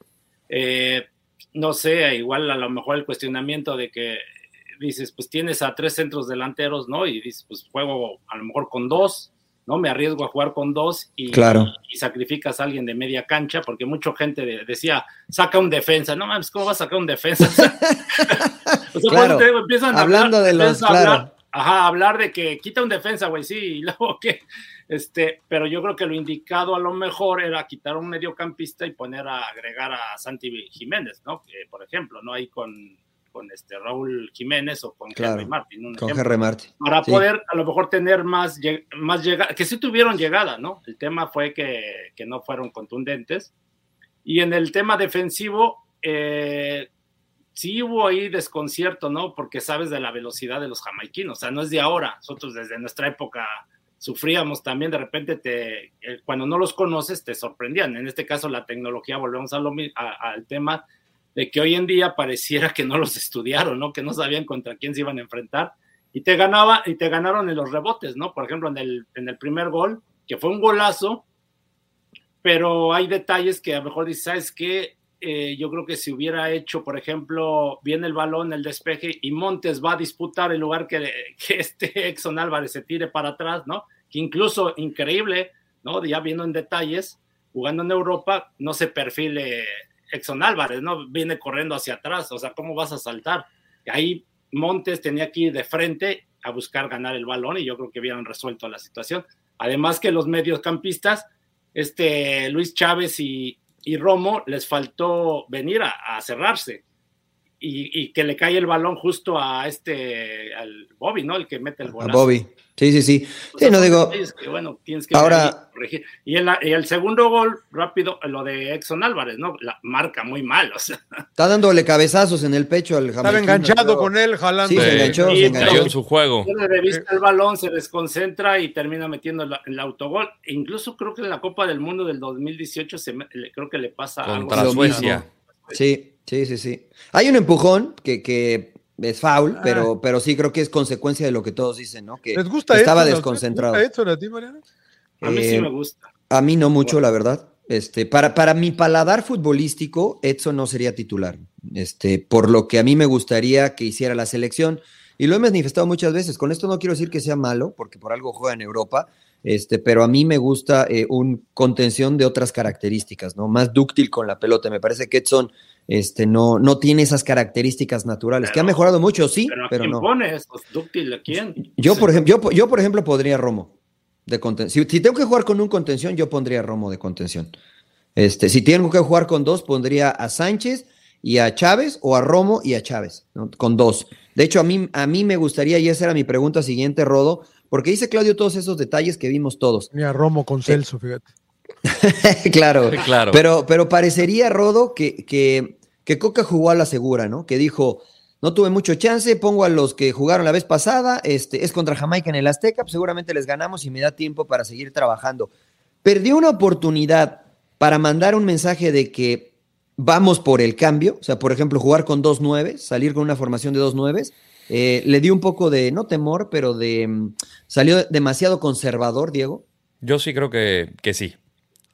Eh, no sé, igual a lo mejor el cuestionamiento de que dices, pues tienes a tres centros delanteros, ¿no? Y dices, pues juego a lo mejor con dos, ¿no? Me arriesgo a jugar con dos y, Claro. y sacrificas a alguien de media cancha, porque mucha gente de- decía, saca un defensa, no mames, ¿cómo vas a sacar un defensa? o sea, Claro. cuando te empiezan a Hablando hablar, de los- a hablar, ajá, hablar de que quita un defensa, güey, sí, y luego que, este, pero yo creo que lo indicado a lo mejor era quitar un mediocampista y poner a agregar a Santi Jiménez, ¿no? Que, por ejemplo, ¿no? Ahí con, con este Raúl Jiménez o con Claro. Henry Martin, Con ejemplo Henry Martin. para Sí. poder a lo mejor tener más, más llegada, que sí tuvieron llegada, ¿no? El tema fue que, que no fueron contundentes. Y en el tema defensivo, eh, sí hubo ahí desconcierto, ¿no? Porque sabes de la velocidad de los jamaiquinos, o sea, no es de ahora, nosotros desde nuestra época sufríamos también, de repente te, eh, cuando no los conoces te sorprendían, en este caso la tecnología, volvemos a lo, a- al tema de que hoy en día pareciera que no los estudiaron, ¿no? Que no sabían contra quién se iban a enfrentar y te ganaba y te ganaron en los rebotes, ¿no? Por ejemplo, en el, en el primer gol, que fue un golazo, pero hay detalles que a lo mejor dices, ¿sabes qué? Eh, yo creo que si hubiera hecho, por ejemplo, viene el balón, el despeje y Montes va a disputar el lugar que, que este Exxon Álvarez se tire para atrás, ¿no? Que incluso increíble, ¿no? Ya viendo en detalles, jugando en Europa, no se perfile Exxon Álvarez, ¿no? Viene corriendo hacia atrás, o sea, ¿cómo vas a saltar? Y ahí Montes tenía que ir de frente a buscar ganar el balón y yo creo que hubieran resuelto la situación. Además que los mediocampistas, este Luis Chávez y, y Romo, les faltó venir a, a cerrarse y, y, que le cae el balón justo a este, al Bobby, ¿no? El que mete el A golazo. Bobby. Sí, sí, sí. O Sí, no digo. detalles que, bueno, tienes que Ahora- corregir. Y, en la- y el segundo gol, rápido, lo de Exxon Álvarez, ¿no? La marca muy mal, o sea. Está dándole cabezazos en el pecho al Estaba enganchado con él, jalando. Sí, se enganchó, se enganchó. en su juego. De vista el balón, se desconcentra y termina metiendo el, el autogol. E incluso creo que en la Copa del Mundo del 2018 se creo que le pasa algo Contra así. Suecia. Sí, sí, sí, sí. Hay un empujón que, que es foul, Ah. pero, pero sí creo que es consecuencia de lo que todos dicen, ¿no? Que ¿Les gusta estaba Edson? desconcentrado. ¿Les gusta Edson a ti, Mariano? A mí sí Eh, me gusta. A mí no mucho, la verdad. Este, para, para mi paladar futbolístico, Edson no sería titular. Este, por lo que a mí me gustaría que hiciera la selección. Y lo he manifestado muchas veces. Con esto no quiero decir que sea malo, porque por algo juega en Europa. Este, pero a mí me gusta eh, un contención de otras características, ¿no? Más dúctil con la pelota. Me parece que Edson este, no, no tiene esas características naturales, que ha Pero- mejorado mucho, sí, Pero, ¿a pero quién no. pones? Dúctil, ¿a quién? Yo, por ejemplo, yo, yo, por ejemplo, podría Romo de contención. Si, si tengo que jugar con un contención, yo pondría Romo de contención. Este, si tengo que jugar con dos, pondría a Sánchez y a Chávez o a Romo y a Chávez, ¿no? con dos. De hecho, a mí, a mí me gustaría, y esa era mi pregunta siguiente, Rodo, porque dice Claudio todos esos detalles que vimos todos. Ni a Romo con Celso, fíjate. claro, Claro. pero, pero parecería, Rodo, que, que, que Coca jugó a la segura, ¿no? Que dijo, no tuve mucho chance, pongo a los que jugaron la vez pasada, este, es contra Jamaica en el Azteca, pues seguramente les ganamos y me da tiempo para seguir trabajando. Perdió una oportunidad para mandar un mensaje de que vamos por el cambio, o sea, por ejemplo, jugar con dos nueves, salir con una formación de dos nueves, eh, le dio un poco de, no temor, pero de, mm, salió demasiado conservador, Diego. Yo sí creo que, que sí.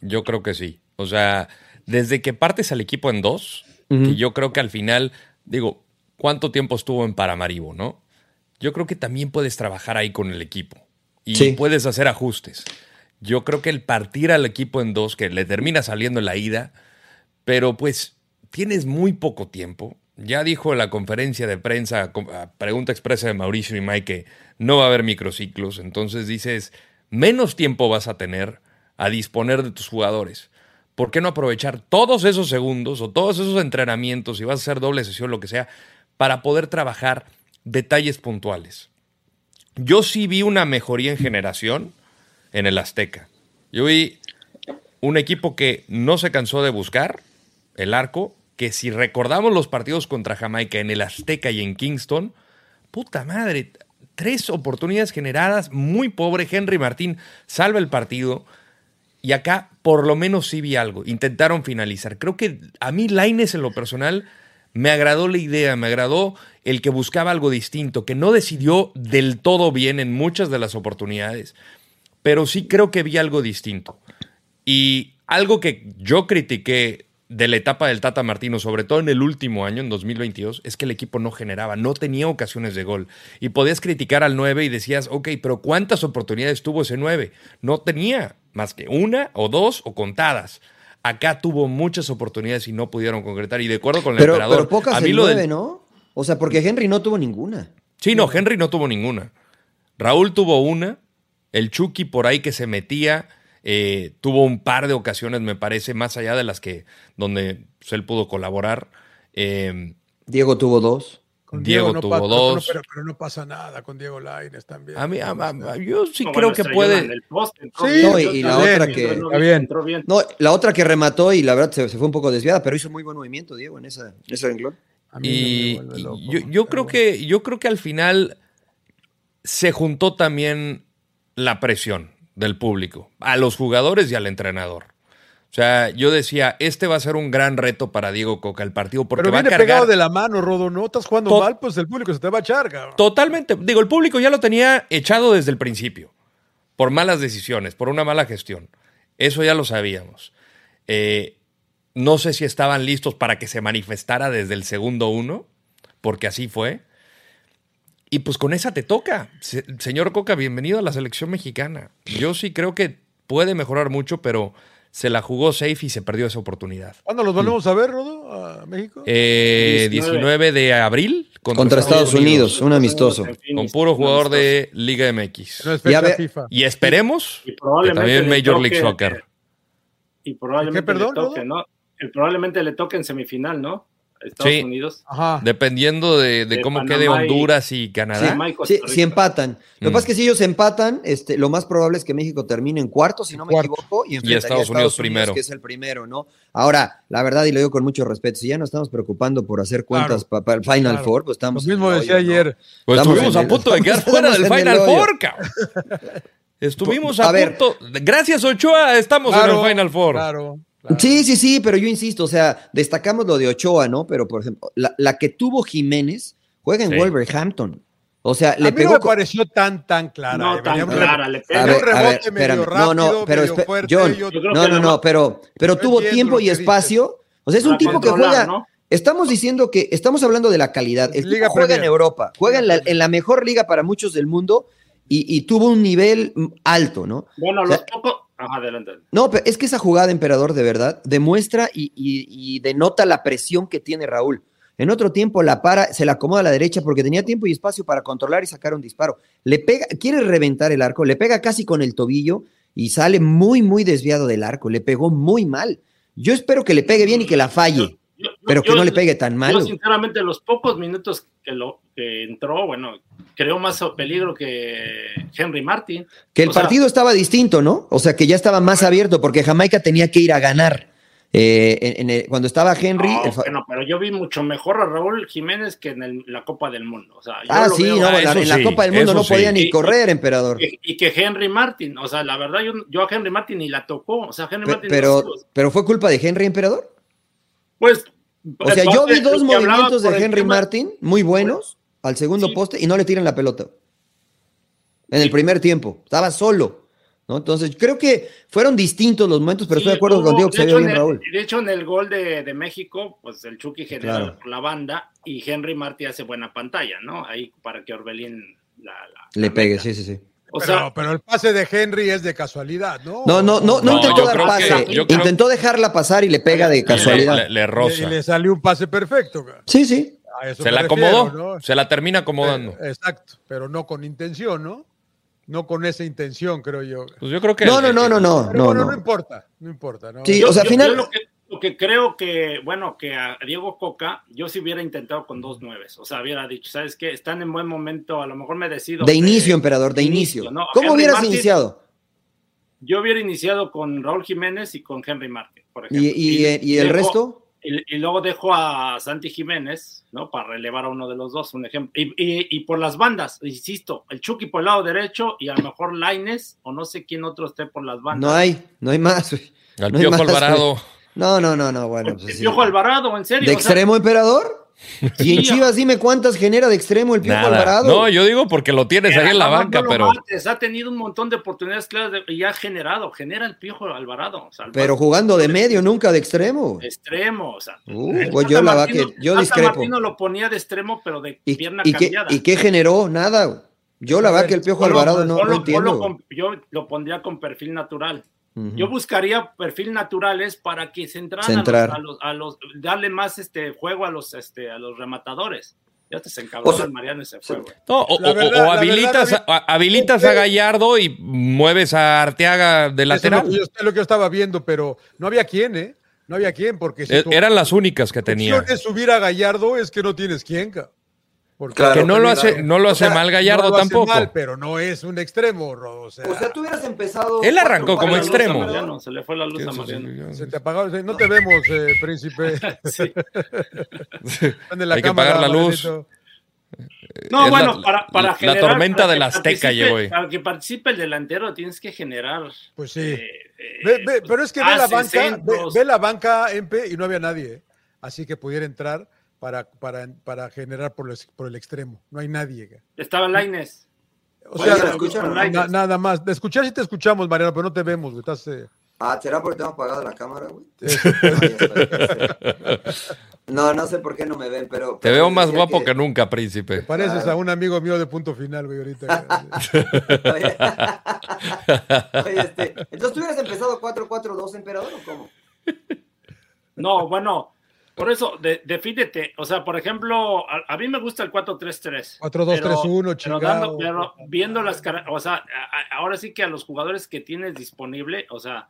Yo creo que sí. O sea, desde que partes al equipo en dos, Que yo creo que al final, digo, cuánto tiempo estuvo en Paramaribo, ¿no? Yo creo que también puedes trabajar ahí con el equipo y Sí. puedes hacer ajustes. Yo creo que el partir al equipo en dos, que le termina saliendo en la ida, pero pues tienes muy poco tiempo. Ya dijo en la conferencia de prensa, com- a pregunta expresa de Mauricio y Mike, que no va a haber microciclos. Entonces dices, menos tiempo vas a tener a disponer de tus jugadores. ¿Por qué no aprovechar todos esos segundos o todos esos entrenamientos, si vas a hacer doble sesión, lo que sea, para poder trabajar detalles puntuales? Yo sí vi una mejoría en generación en el Azteca. Yo vi un equipo que no se cansó de buscar el arco, que si recordamos los partidos contra Jamaica en el Azteca y en Kingston, puta madre, tres oportunidades generadas, muy pobre. Henry Martín salva el partido. Y acá por lo menos sí vi algo. Intentaron finalizar. Creo que a mí Laines en lo personal me agradó la idea, me agradó el que buscaba algo distinto, que no decidió del todo bien en muchas de las oportunidades, pero sí creo que vi algo distinto. Y algo que yo critiqué de la etapa del Tata Martino, sobre todo en el último año, en 2022, es que el equipo no generaba, no tenía ocasiones de gol. Y podías criticar al 9 y decías, ok, pero ¿cuántas oportunidades tuvo ese 9? No tenía más que una o dos o contadas. Acá tuvo muchas oportunidades y no pudieron concretar. Y de acuerdo con el Pero, emperador, pero pocas a mí el lo del- 9, ¿no? O sea, porque Henry no tuvo ninguna. Sí, no, Henry no tuvo ninguna. Raúl tuvo una. El Chucky por ahí que se metía. Eh, tuvo un par de ocasiones, me parece, más allá de las que donde pues, él pudo colaborar. Eh, Diego tuvo dos. Con Diego no tuvo dos. pero, pero no pasa nada con Diego Laines también. a mí, a- a- yo sí No, creo bueno, que puede. Sí, No, y- la bien, otra que- bien, Está bien. entró bien. No, la otra que remató y la verdad se, se fue un poco desviada, pero hizo muy buen movimiento, Diego, en esa, en ese renglón. A mí Y, yo, creo bueno. que yo creo que al final se juntó también la presión del público a los jugadores y al entrenador. O sea, yo decía, este va a ser un gran reto para Diego Coca el partido porque Pero va a viene cargar pegado de la mano, Rodo. No estás jugando To- mal, pues el público se te va a echar, cabrón. Totalmente. Digo, el público ya lo tenía echado desde el principio. Por malas decisiones, por una mala gestión. Eso ya lo sabíamos. Eh, no sé si estaban listos para que se manifestara desde el segundo uno, porque así fue. Y pues con esa te toca. Se- señor Coca, bienvenido a la selección mexicana. Yo sí creo que puede mejorar mucho, pero se la jugó safe y se perdió esa oportunidad. ¿Cuándo los volvemos a ver, Rodo? ¿A México? Eh, 19. 19 de abril Contra Estados Unidos, un amistoso. Con puro jugador de Liga MX. FIFA. Y esperemos Y que probablemente también Major League Soccer. Y probablemente ¿Qué, perdón, le toque, Rodo? ¿no? Y probablemente le toque en semifinal, ¿no? Estados Sí. Unidos. Ajá. Dependiendo de, de De cómo Panamá quede y- Honduras y Canadá. Y sí, si empatan. Lo que Mm. pasa es que si ellos empatan, este, lo más probable es que México termine en cuarto, si no me equivoco, y, enfrentaría a Estados Unidos primero. que es el primero, ¿no? Ahora, la verdad, y lo digo con mucho respeto, si ya no estamos preocupando por hacer cuentas Claro. para el Final Claro. Four, pues Lo estamos. mismo en el decía hoyo, ¿no? ayer. Pues Estamos estuvimos a punto de quedar fuera del Final. Four, cabrón. Estuvimos a, A ver. punto. Gracias, Ochoa, estamos en el Final Four. Claro. Claro. Sí, sí, sí, pero yo insisto, o sea, destacamos lo de Ochoa, ¿no? Pero, por ejemplo, la, la que tuvo Jiménez juega en Sí. Wolverhampton. O sea, A le mí pegó. no me pareció tan, tan clara. No eh. tan Venía un clara, le A pega. venía ver, un a ver, rebote medio espérame. rápido, no, no, pero medio fuerte, John, Yo no, no, no, pero, tuvo tiempo y espacio. O sea, es un tipo que juega. ¿no? Estamos diciendo que estamos hablando de la calidad. El Liga tipo juega en. Europa, juega en la, en la mejor liga para muchos del mundo y, y tuvo un nivel alto, ¿no? Bueno, O los pocos. Ajá, adelante. No, pero es que esa jugada, emperador, de verdad, demuestra y, y- y denota la presión que tiene Raúl. En otro tiempo la para, se la acomoda a la derecha porque tenía tiempo y espacio para controlar y sacar un disparo. Le pega, quiere reventar el arco, le pega casi con el tobillo y sale muy, muy desviado del arco. Le pegó muy mal. Yo espero que le pegue bien y que la falle, Yo- yo- pero que yo- no le pegue tan Yo, mal. sinceramente, los pocos minutos que, lo, que entró, bueno, creó más peligro que Henry Martin. Que el o sea- partido estaba distinto, ¿no? O sea, que ya estaba más abierto porque Jamaica tenía que ir a ganar. Eh, en- en el- cuando estaba Henry, No, el fa- bueno, pero yo vi mucho mejor a Raúl Jiménez que en el- la Copa del Mundo. O sea, yo ah, lo sí, veo- no, Ah, en la- en la Copa del Mundo no podía ni Y- correr, emperador. y, y que Henry Martin, o sea, la verdad, yo, yo a Henry Martin ni la tocó. O sea, Henry Pe- Martin. Pero, no- pero fue culpa de Henry, emperador. pues. O sea, yo vi dos movimientos de Henry tema- Martin muy buenos al segundo Sí. poste y no le tiran la pelota. En el primer tiempo. Estaba solo. ¿no? Entonces, creo que fueron distintos los momentos, pero Sí, estoy de acuerdo contigo que se vio bien, en el- Raúl. De hecho, en el gol de, de México, pues el Chucky genera Claro. la banda y Henry Martí hace buena pantalla, ¿no? Ahí para que Orbelín la, la- Le la pegue, meta. sí, sí, sí. O pero, sea, pero el pase de Henry es de casualidad, ¿no? No, no, no, no, No, intentó dar que- pase, creo- intentó dejarla pasar y le pega de casualidad. le- le Y, roza. y le salió un pase perfecto. Sí, sí. Se la refiero, acomodó. ¿no? Se la termina acomodando. Eh, Exacto, pero no con intención, ¿no? No con esa intención, creo yo. Pues yo creo que. No, no, no, no, no, Pero no, bueno, no, no. importa, no importa, ¿no? Sí, yo, o sea, al yo- final- yo lo, que, lo que creo que, bueno, que a Diego Coca, yo sí hubiera intentado con dos nueves. O sea, hubiera dicho, ¿sabes qué? Están en buen momento, a lo mejor me decido. De inicio, emperador, de inicio. ¿no? ¿Cómo Henry hubieras Martin, iniciado? Yo hubiera iniciado con Raúl Jiménez y con Henry Martin, por ejemplo. ¿Y, y- y el dejo- resto? Y, y luego dejo a Santi Jiménez, ¿no? Para relevar a uno de los dos, un ejemplo. Y, y- y por las bandas, insisto, el Chucky por el lado derecho y a lo mejor Laines o no sé quién otro esté por las bandas. No hay, no hay más. Al No Piojo Alvarado. No, no, no, no, bueno. El pues sí. Piojo Alvarado, en serio. ¿De o sea, extremo, emperador? Y en Chivas, dime cuántas genera de extremo el Piojo Nada. Alvarado. No, yo digo porque lo tienes ahí en la banca, lo pero. mates, ha tenido un montón de oportunidades claras de- y ha generado, genera el Piojo Alvarado. o sea, el Pero jugando de medio, nunca de extremo. extremo, o sea. Uh, pues yo la va Martino- que yo Tata discrepo. Martino lo ponía de extremo, pero de ¿Y, pierna y qué, cambiada. ¿Y qué generó? Nada. Yo la verdad que el Piojo Alvarado no, ponlo- no entiendo. ponlo con- yo lo pondría con perfil natural. Yo buscaría perfil naturales para que se entraran Centrar. a los, a los, a los- darle más este juego a los este a los rematadores. Ya te se encabró O sea, Mariano ese juego. No, o, habilitas, verdad, a, habilitas a Gallardo y mueves a Arteaga de Eso es lateral. lo que yo, es lo que yo estaba viendo, pero no había quién, ¿eh? No había quién, porque si E- tu Eran las únicas que tenía. es subir a Gallardo, es que no tienes quién, ca. Porque Claro, Que no lo hace, no lo hace O sea, mal Gallardo no lo hace tampoco. mal, pero no es un extremo, Ro, o sea, O sea, tú hubieras empezado. Él arrancó como la extremo. Mariano, se le fue la luz a Mariano. se te apagó, no te vemos, eh, príncipe. Sí. La Hay que cámara, apagar la luz. Marianito. No, Es bueno, la- para, para la generar. tormenta para de que la Azteca llegó ahí. Para que participe el delantero tienes que generar. Pues sí. eh, Ve- ve- pero es que ve la banca, ve, ve la banca, Empe, y no había nadie, ¿eh? así que pudiera entrar para, para, para generar por el, por el extremo. No hay nadie. Estaba Laines. O Oye, sea, na- nada más. De escuchar sí te escuchamos, Mariano, pero no te vemos. güey. Estás, eh, Ah, ¿será porque tengo apagada la cámara, güey? No. No, sé por qué no me ven, pero. Te veo más guapo que, nunca, príncipe. Pareces Claro. a un amigo mío de punto final, güey, ahorita. Oye, Oye, este, entonces tú hubieras empezado 4-4-2, emperador, o cómo? No, bueno, por eso, de, defínete. O sea, por ejemplo, a, a mí me gusta el 4-3-3. 4-2-3-1, pero chingado. dando- pero viendo las cara- o sea, a- a- ahora sí que a los jugadores que tienes disponible, o sea,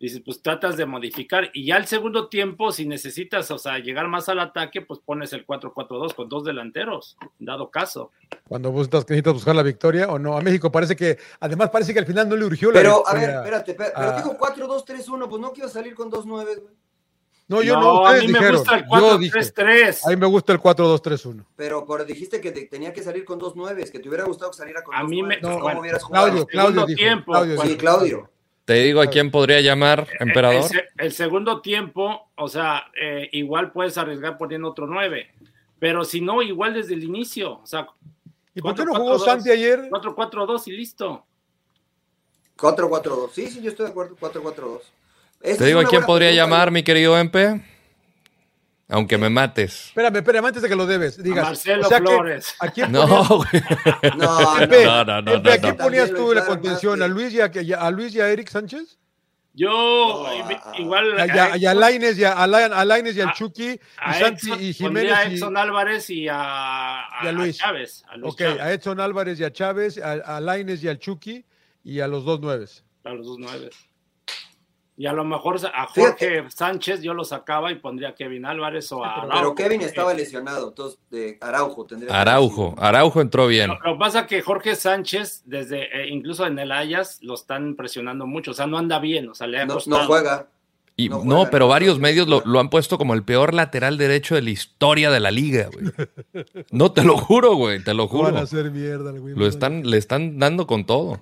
dices, pues tratas de modificar. Y ya el segundo tiempo, si necesitas, o sea, llegar más al ataque, pues pones el 4-4-2 con dos delanteros, dado caso. Cuando estás, necesitas buscar la victoria o no. A México parece que, además parece que al final no le urgió la Pero, a ver, espérate, pero, pero Ah. dijo 4-2-3-1, pues no quiero salir con 2-9, güey. No, yo no, No, a mí me dijeron. gusta el Yo dije, 4-3-3. a mí me gusta el 4-2-3-1. Pero por, dijiste que te- tenía que salir con 2-9, que te hubiera gustado que saliera con A 2-9. mí me- ¿Cómo bueno, hubieras jugado? Claudio, Claudio segundo dijo. tiempo, Claudio Sí. Claudio. Te digo a quién podría llamar, emperador. El, se- el segundo tiempo, o sea, eh, igual puedes arriesgar poniendo otro 9. Pero si no, igual desde el inicio. O sea, ¿Y por qué no 4-4-2, jugó Santi ayer? 4-4-2 y listo. 4-4-2. Sí, sí, yo estoy de acuerdo. 4-4-2. Esa Te digo a quién podría pregunta, llamar, mi querido Empe. Aunque me mates. Espérame, espérame, antes de que lo debes. Digas, Marcelo o sea que, Flores. ¿A quién No. No, Empe, No, no, no, ¿a quién ponías tú la contención? ¿A Luis y a, a Luis y a Eric Sánchez? Yo, No, i- a- igual. Y a, y a Lainez y a, a La- a Lainez y al A- Chucky y a Santi Edson- y a Jiménez. y- Edson Álvarez y a, a- y a Luis. a Chávez. A Luis ok, Chávez, a Edson Álvarez y a Chávez, a, a Lainez y al Chucky y a los dos nueves. a los dos nueve. Y a lo mejor a Fíjate. Jorge Sánchez yo lo sacaba y pondría a Kevin Álvarez o a Pero Araujo. Kevin estaba lesionado, entonces de Araujo tendría que Araujo. Araujo entró bien. Lo, lo que pasa es que Jorge Sánchez, desde eh, incluso en el Ayas, lo están presionando mucho. O sea, no anda bien. O sea, le ha No, costado. no juega. Y, No no, juega, pero no varios medios lo, lo han puesto como el peor lateral derecho de la historia de la liga, güey. No, te lo juro, güey, te lo juro. van a hacer mierda, güey. Lo están, le están dando con todo.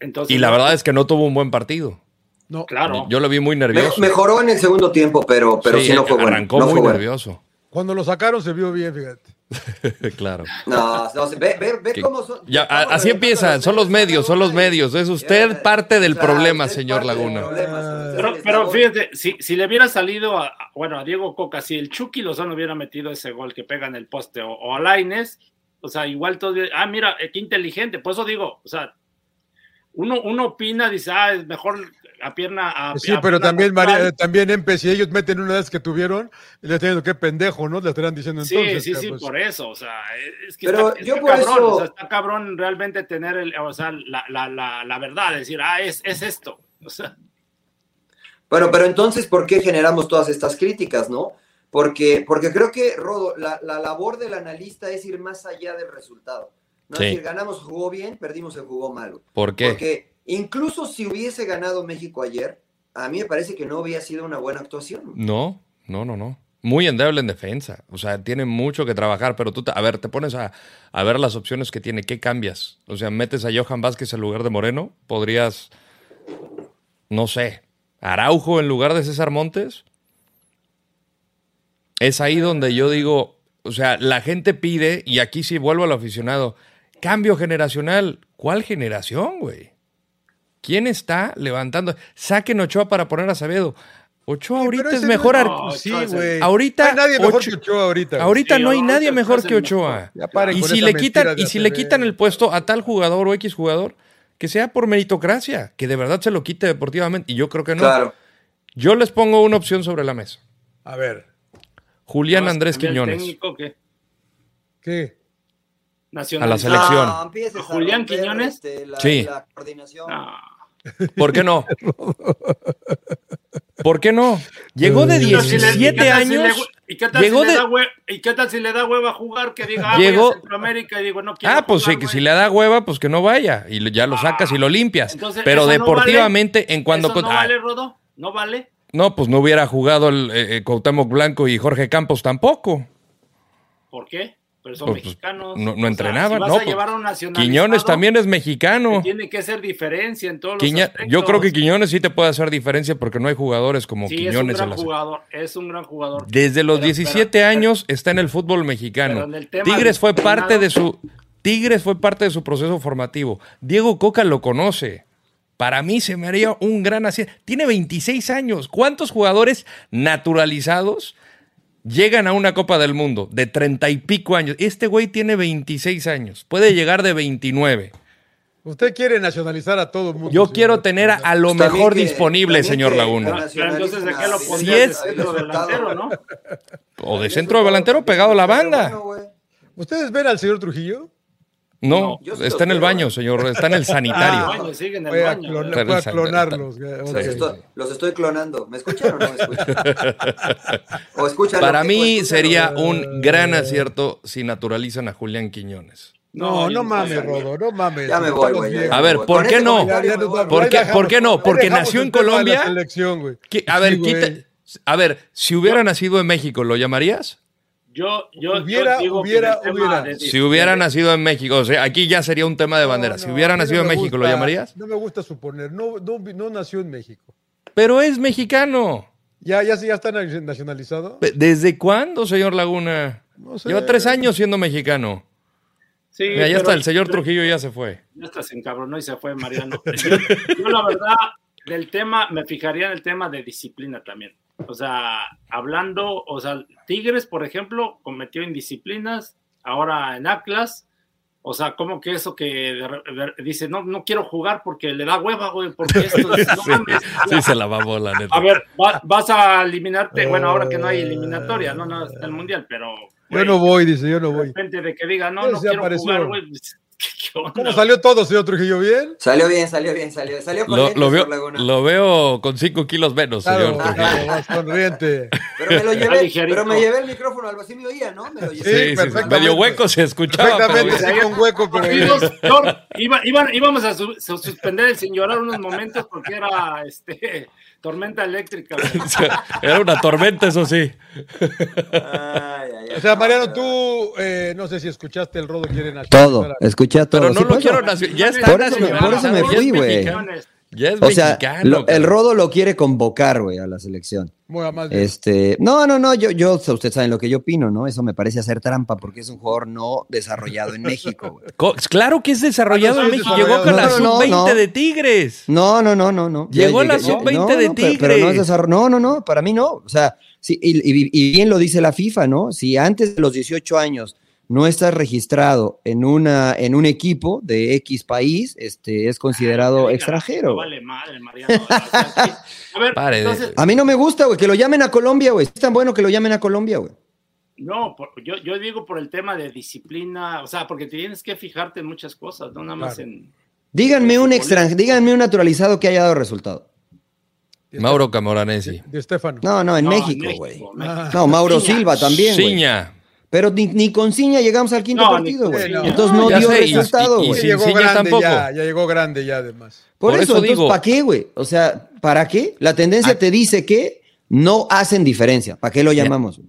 Entonces, Y la verdad es que no tuvo un buen partido. No, Claro. Yo lo vi muy Me- nervioso. mejoró en el segundo tiempo, pero, pero sí, no fue bueno. arrancó no muy fue bueno. nervioso. cuando lo sacaron se vio bien, fíjate. claro. No, no, ve, ve, ve Que- cómo son. Ya, así empiezan, los son los medios, son los medios. Es usted Ya, parte del claro, problema, señor Laguna. problema. Usted Pero, fíjate, si, si le hubiera salido a, bueno, a Diego Coca, si el Chucky Lozano hubiera metido ese gol que pega en el poste o, o a Lainez, o sea, igual todo, ah, mira, eh, qué inteligente, por eso digo, o sea, uno, uno opina, dice, ah, es mejor a pierna a Sí, a pero pierna también. María, también Empe, si ellos meten una vez que tuvieron, y le están diciendo qué pendejo, ¿no? Le estarán diciendo Sí, entonces. sí, que, sí, pues, por eso, o sea, es que Pero está, yo está por cabrón, eso- o sea, está cabrón realmente tener el, o sea, la, la, la, la verdad, decir, ah, es, es esto, o sea, Bueno, pero entonces, ¿por qué generamos todas estas críticas, no? Porque, porque creo que, Rodo, la, la labor del analista es ir más allá del resultado. ¿no? Sí. Es decir, ganamos, jugó bien, perdimos, se jugó malo. ¿Por qué? Porque incluso si hubiese ganado México ayer, a mí me parece que no había sido una buena actuación. No, no, no, no. Muy endeble en defensa. O sea, tiene mucho que trabajar, pero tú, a ver, te pones a, a ver las opciones que tiene. ¿Qué cambias? O sea, metes a Johan Vázquez en lugar de Moreno. Podrías, no sé, Araujo en lugar de César Montes. Es ahí donde yo digo, o sea, la gente pide, y aquí sí vuelvo al aficionado, cambio generacional. ¿Cuál generación, güey? ¿Quién está levantando? Saquen Ochoa para poner a Sabedo. Ochoa Sí, ahorita es mejor no- ar- Sí, güey. Ahorita, No hay nadie mejor ocho- que Ochoa ahorita. güey. Ahorita Sí, no hay ahorita nadie Ochoa mejor que Ochoa. mejor. Ya paren Y con si esa le quitan, y si le quitan el puesto a tal jugador o X jugador, que sea por meritocracia, que de verdad se lo quite deportivamente. Y yo creo que no. Claro. Yo les pongo una opción sobre la mesa. A ver, Julián ¿vas a Andrés Quiñones. técnico, qué? ¿qué? Nacional. A la selección. No, empieces a ¿Julián romper, Quiñones? este, la, Sí. la coordinación. ¿Por qué no? ¿Por qué no? Llegó de ¿Y qué tal si le- y qué 17 tal si le- años. ¿Y qué tal Llegó si le da hue- ¿Y qué tal si le da hueva a jugar que diga, ah, Llegó- voy a Centroamérica y digo, no quiero Ah, pues sí, jugar, que güey? si le da hueva, pues que no vaya. Y ya lo sacas y lo limpias. Entonces, Pero ¿eso no deportivamente, en cuando. ¿Eso no Ah, vale, Rodo? ¿No vale? no, pues no hubiera jugado el eh, eh, Cuauhtémoc Blanco y Jorge Campos tampoco. ¿Por qué? Pero son Pues, pues, mexicanos. no, no O sea, entrenaban, si no. pues, a Quiñones también es que mexicano. Tiene que ser diferencia en todos Quiña- los aspectos. yo creo que Quiñones sí te puede hacer diferencia porque no hay jugadores como Sí, es un Quiñones en gran la jugador. Es un gran jugador. Desde los Pero- 17 pero- años está en el fútbol mexicano. el Tigres fue parte de su Tigres fue parte de su proceso formativo. Diego Coca lo conoce. Para mí se me haría un gran acierto. Tiene 26 años. ¿Cuántos jugadores naturalizados llegan a una Copa del Mundo de 30 y pico años? Este güey tiene 26 años. Puede llegar de 29. Usted quiere nacionalizar a todo el mundo. Yo señor. quiero tener a, a lo Pues mejor que- disponible, señor Laguna. Pero entonces, ¿de qué lo Si pondrías es- de centro delantero, no? O de centro delantero pegado a la banda. Bueno. ¿Ustedes ven al señor Trujillo? No, está en el baño, eh. señor. Está en el sanitario. Ah, en el Voy a, clon- voy clonarlos. Los estoy, los estoy clonando. ¿Me escuchan o no me escuchan? O escuchan lo Para mí escuchan sería un gran acierto si naturalizan a Julián Quiñones. No, no mames. Rodo, no mames. Ya me voy, güey. A ver. ¿por qué no? ¿Por qué- por qué no? Porque nació en Colombia. A ver, Sí, quita-. A ver, si hubiera nacido en México, ¿lo llamarías? Yo, yo, yo Hubiera, digo de- Si hubiera nacido en México, o sea, aquí ya sería un tema de bandera. No, Si hubiera nacido no en México, ¿lo llamarías? No me gusta suponer. No, no, no nació en México. Pero es mexicano. ¿Ya, ya, ya está nacionalizado? ¿Desde cuándo, señor Laguna? No sé. Lleva tres años siendo mexicano. Sí, Mira, ya pero- está, el señor Trujillo ya se fue. Ya está se encabronó y se fue Mariano. Yo, yo, la verdad, del tema, me fijaría en el tema de disciplina también. O sea, hablando, o sea, Tigres, por ejemplo, cometió indisciplinas, ahora en Atlas, o sea, como que eso que de de- dice, no, no quiero jugar porque le da hueva, güey, porque esto, no Sí, mames. sí se la mamó, la neta. A ver, va- vas a eliminarte, bueno, ahora que no hay eliminatoria, no, no está el mundial, pero Yo güey, no voy, dice, yo no de voy. repente de que diga, no, no quiero apareció. jugar, güey, pues. ¿Cómo salió todo, señor Trujillo? ¿Bien? Salió bien, salió bien, salió. Salió con Lo, lo veo, lo veo con cinco kilos menos, Claro, señor Trujillo. sonriente. Pero me lo llevé, pero me llevé el micrófono, algo así me oía, ¿no? Me lo llevé. Sí, Sí, sí, medio hueco se escuchaba. Perfectamente, sí, con hueco, pero iba- iban- íbamos a su- su- suspender el sin llorar unos momentos porque era este tormenta eléctrica. güey. Era una tormenta, eso sí. Ay, ay, ay. O sea, Mariano, tú, eh, no sé si escuchaste el Rodo quiere nacionalizar. Todo, a- escuché todo. Pero no Sí, lo por quiero eso- nacio- Ya está Por eso me- por eso fui, güey. Ya es O sea, mexicano. lo- el. Rodo lo quiere convocar, güey, a la selección. Bueno, más bien. Este, no, no, no, yo, yo, ustedes saben lo que yo opino, ¿no? Eso me parece hacer trampa porque es un jugador no desarrollado en México, güey. Claro que es desarrollado Ah, no, en México. desarrollado. Llegó con la No, no, sub-20 no. de Tigres. No, no, no, no, no. Llegó Ya la llegué- sub-20 no, de no, pero- Pero, no es Tigres. No, no, no, para mí no. O sea, sí, y, y- y bien lo dice la FIFA, ¿no? Si antes de los 18 años no estás registrado en una en un equipo de X país, este es considerado Ay, extranjero. no vale madre, Mariano. A ver, Pare de- entonces, A mí no me gusta, güey, que lo llamen a Colombia, güey. Es tan bueno que lo llamen a Colombia, güey. no, por- yo, yo digo por el tema de disciplina, o sea, porque tienes que fijarte en muchas cosas, no nada más Claro. en... Díganme un extranjero, díganme un naturalizado que haya dado resultado. Mauro Camoranesi. De Estefano. No, no, en No, México, güey. México. No, Mauro Ciña. Silva también, güey. Ciña. Pero ni, ni con Ciña llegamos al quinto No, partido, güey. no. Entonces no Ya dio sé, resultado, y- y güey. tampoco. ya, ya llegó grande ya además. Por, Por eso, eso entonces, digo- ¿para qué, güey? O sea, ¿para qué? La tendencia te dice que no hacen diferencia. ¿Para qué lo llamamos?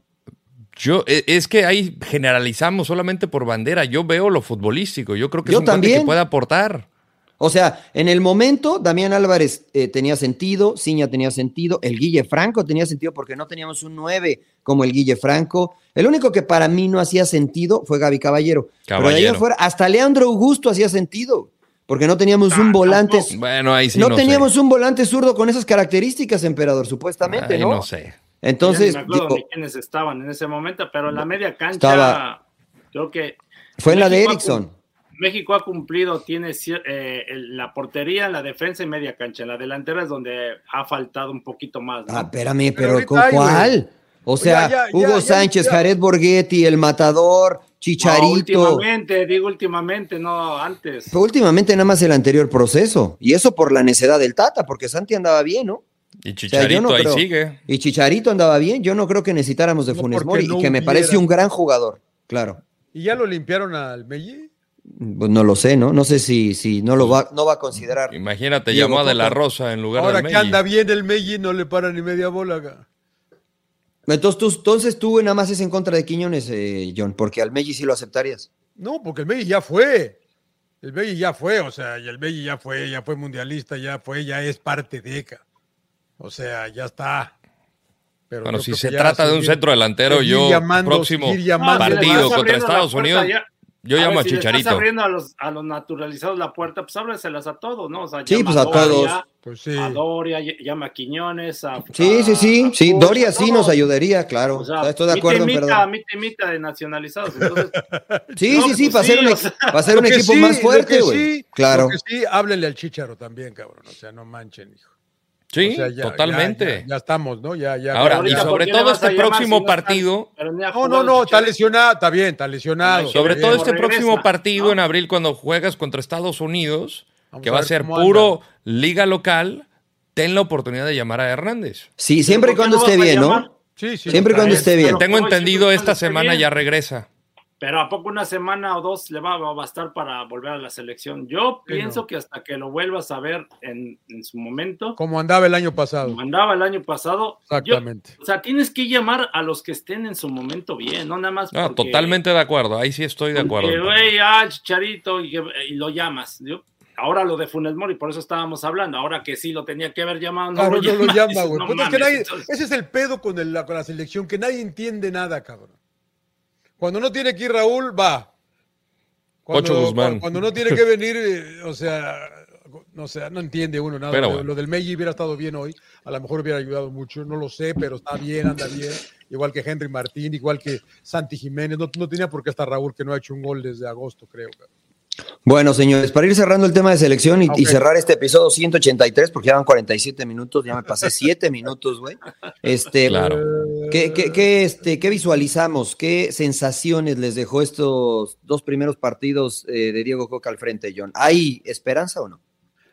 Yo, e- es que ahí generalizamos solamente por bandera. Yo veo lo futbolístico. Yo creo que Yo es un también. que puede aportar. O sea, en el momento, Damián Álvarez eh, tenía sentido, Ciña tenía sentido, el Guille Franco tenía sentido porque no teníamos un 9 como el Guille Franco. El único que para mí no hacía sentido fue Gaby Caballero. Pero de ahí afuera, hasta Leandro Augusto hacía sentido. Porque no teníamos un volante. Bueno, ahí sí no, no, teníamos sé. un volante zurdo con esas características, emperador, supuestamente, Ahí ¿no? no sé. Entonces, Ya ni me acuerdo digo, ni quiénes estaban en ese momento, pero en la media cancha Estaba- creo que fue en la de Erickson. México ha cumplido, tiene cier- eh, el- la portería, la defensa y media cancha. En la delantera es donde ha faltado un poquito más. ¿no? Ah, espérame, Pero pero, ahorita ¿con hay, güey. cuál? O sea, ya, ya, Hugo ya, Sánchez, ya. Jared Borghetti, el matador, No, Chicharito. últimamente, digo últimamente, no antes. Pero últimamente nada más el anterior proceso. Y eso por la necedad del Tata, porque Santi andaba bien, ¿no? Y sea, Chicharito no ahí creo- sigue. Y Chicharito andaba bien. Yo no creo que necesitáramos de No, Funes Mori, no y que me parece un gran jugador. Claro. ¿Y ya lo limpiaron al Melli? Pues no lo sé, ¿no? No sé si, si no lo va, no va a considerar. Imagínate, Diego llamó a De La. Rosa en lugar Ahora del que Melli. anda bien el Melli, no le para ni media bola. acá. Entonces tú, entonces tú nada más es en contra de Quiñones, eh, John, porque al Meggi sí lo aceptarías. No, porque el Melli ya fue. El Melli ya fue, o sea, y el Melli ya fue, ya fue mundialista, ya fue, ya es parte de ECA. O sea, ya está. Pero Bueno, si se que trata de un centro delantero, yo llamando, próximo partido contra Estados Unidos, ya- yo a llamo ver, a si le estás Chicharito. abriendo a los, a los naturalizados la puerta, pues ábreselas a todos, ¿no? O sea, Sí, pues a Doria, todos. Pues sí. A Doria, ll- llama a Quiñones, a. Sí, a- sí, sí, a sí. Doria sí nos ayudaría, claro. O sea, O sea, Estoy de acuerdo, y mitad, perdón. mitad y mitad de nacionalizados. Entonces, Sí, No, sí, sí, pues para sí, un, o equ- sea, para ser un equipo sí, más fuerte, güey. sí, claro. Sí, háblenle al Chicharo también, cabrón. O sea, no manchen, hijo. Sí, O sea, ya- totalmente. Ya, ya- ya estamos, ¿no? Ya, ya. Ahora, ahorita, y ¿por sobre todo este próximo si no está- partido, No, no, no, está lesionado, está bien, está lesionado. sobre todo este regresa, próximo partido ¿no? en abril cuando juegas contra Estados Unidos, Vamos que a va a ser puro anda. liga local, ten la oportunidad de llamar a Hernández. Sí, siempre y ¿Por qué cuando no esté bien, ¿no? Sí, sí. Siempre y cuando esté bien. Tengo entendido esta semana ya regresa. Pero ¿a poco una semana o dos le va a bastar para volver a la selección? Yo Sí, pienso no. que hasta que lo vuelvas a ver en, en su momento, Como andaba el año pasado. mandaba el año pasado. yo- Exactamente. o sea, tienes que llamar a los que estén en su momento bien, no nada más. No, porque- totalmente de acuerdo. Ahí sí estoy de acuerdo. porque, güey, ah, Chicharito, y, que- y lo llamas. Yo- ahora lo de Funes Mori, por eso estábamos hablando. Ahora que sí lo tenía que haber llamado, no Claro, lo no lo llama. güey. no Pues es que mames, nadie- entonces- ese es el pedo con, el- con la selección, que nadie entiende nada, cabrón. Cuando no tiene que ir Raúl, va. Cuando, Guzmán. Cuando, cuando no tiene que venir, eh, o sea, no sé, no entiende uno nada. Pero lo, bueno. lo del Meji hubiera estado bien hoy, a lo mejor hubiera ayudado mucho, no lo sé, pero está bien, anda bien. Igual que Henry Martín, igual que Santi Jiménez. No, no tenía por qué estar Raúl, que no ha hecho un gol desde agosto, creo. Bueno, señores, para ir cerrando el tema de selección y, cerrar este episodio 183, porque ya van 47 minutos, ya me pasé 7 minutos, güey. Este, Claro. ¿Qué, qué, qué, este, ¿Qué visualizamos? ¿Qué sensaciones les dejó estos dos primeros partidos eh, de Diego Coca al frente, John? ¿Hay esperanza o no?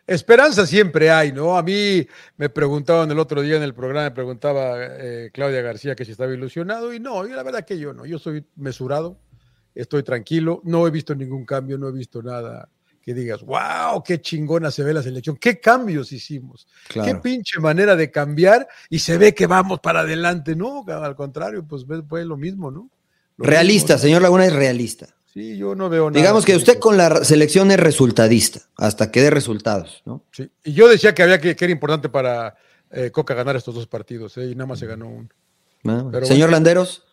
Esperanza siempre hay, ¿no? A mí me preguntaban el otro día en el programa, me preguntaba eh, Claudia García que si estaba ilusionado y no, yo la verdad que yo no, yo soy mesurado, estoy tranquilo, no he visto ningún cambio, no he visto nada que digas, wow, qué chingona se ve la selección, qué cambios hicimos, qué pinche manera de cambiar y se ve que vamos para adelante, no, al contrario, pues fue lo mismo, ¿no? Lo Realista, mismo, ¿no? señor Laguna es realista. Sí, yo no veo nada. Digamos que usted con la selección es resultadista, hasta que dé resultados, ¿no? Sí. Y yo decía que había que, que era importante para eh, Coca ganar estos dos partidos, ¿eh? y nada más se ganó uno. Ah, Señor bueno. Landeros,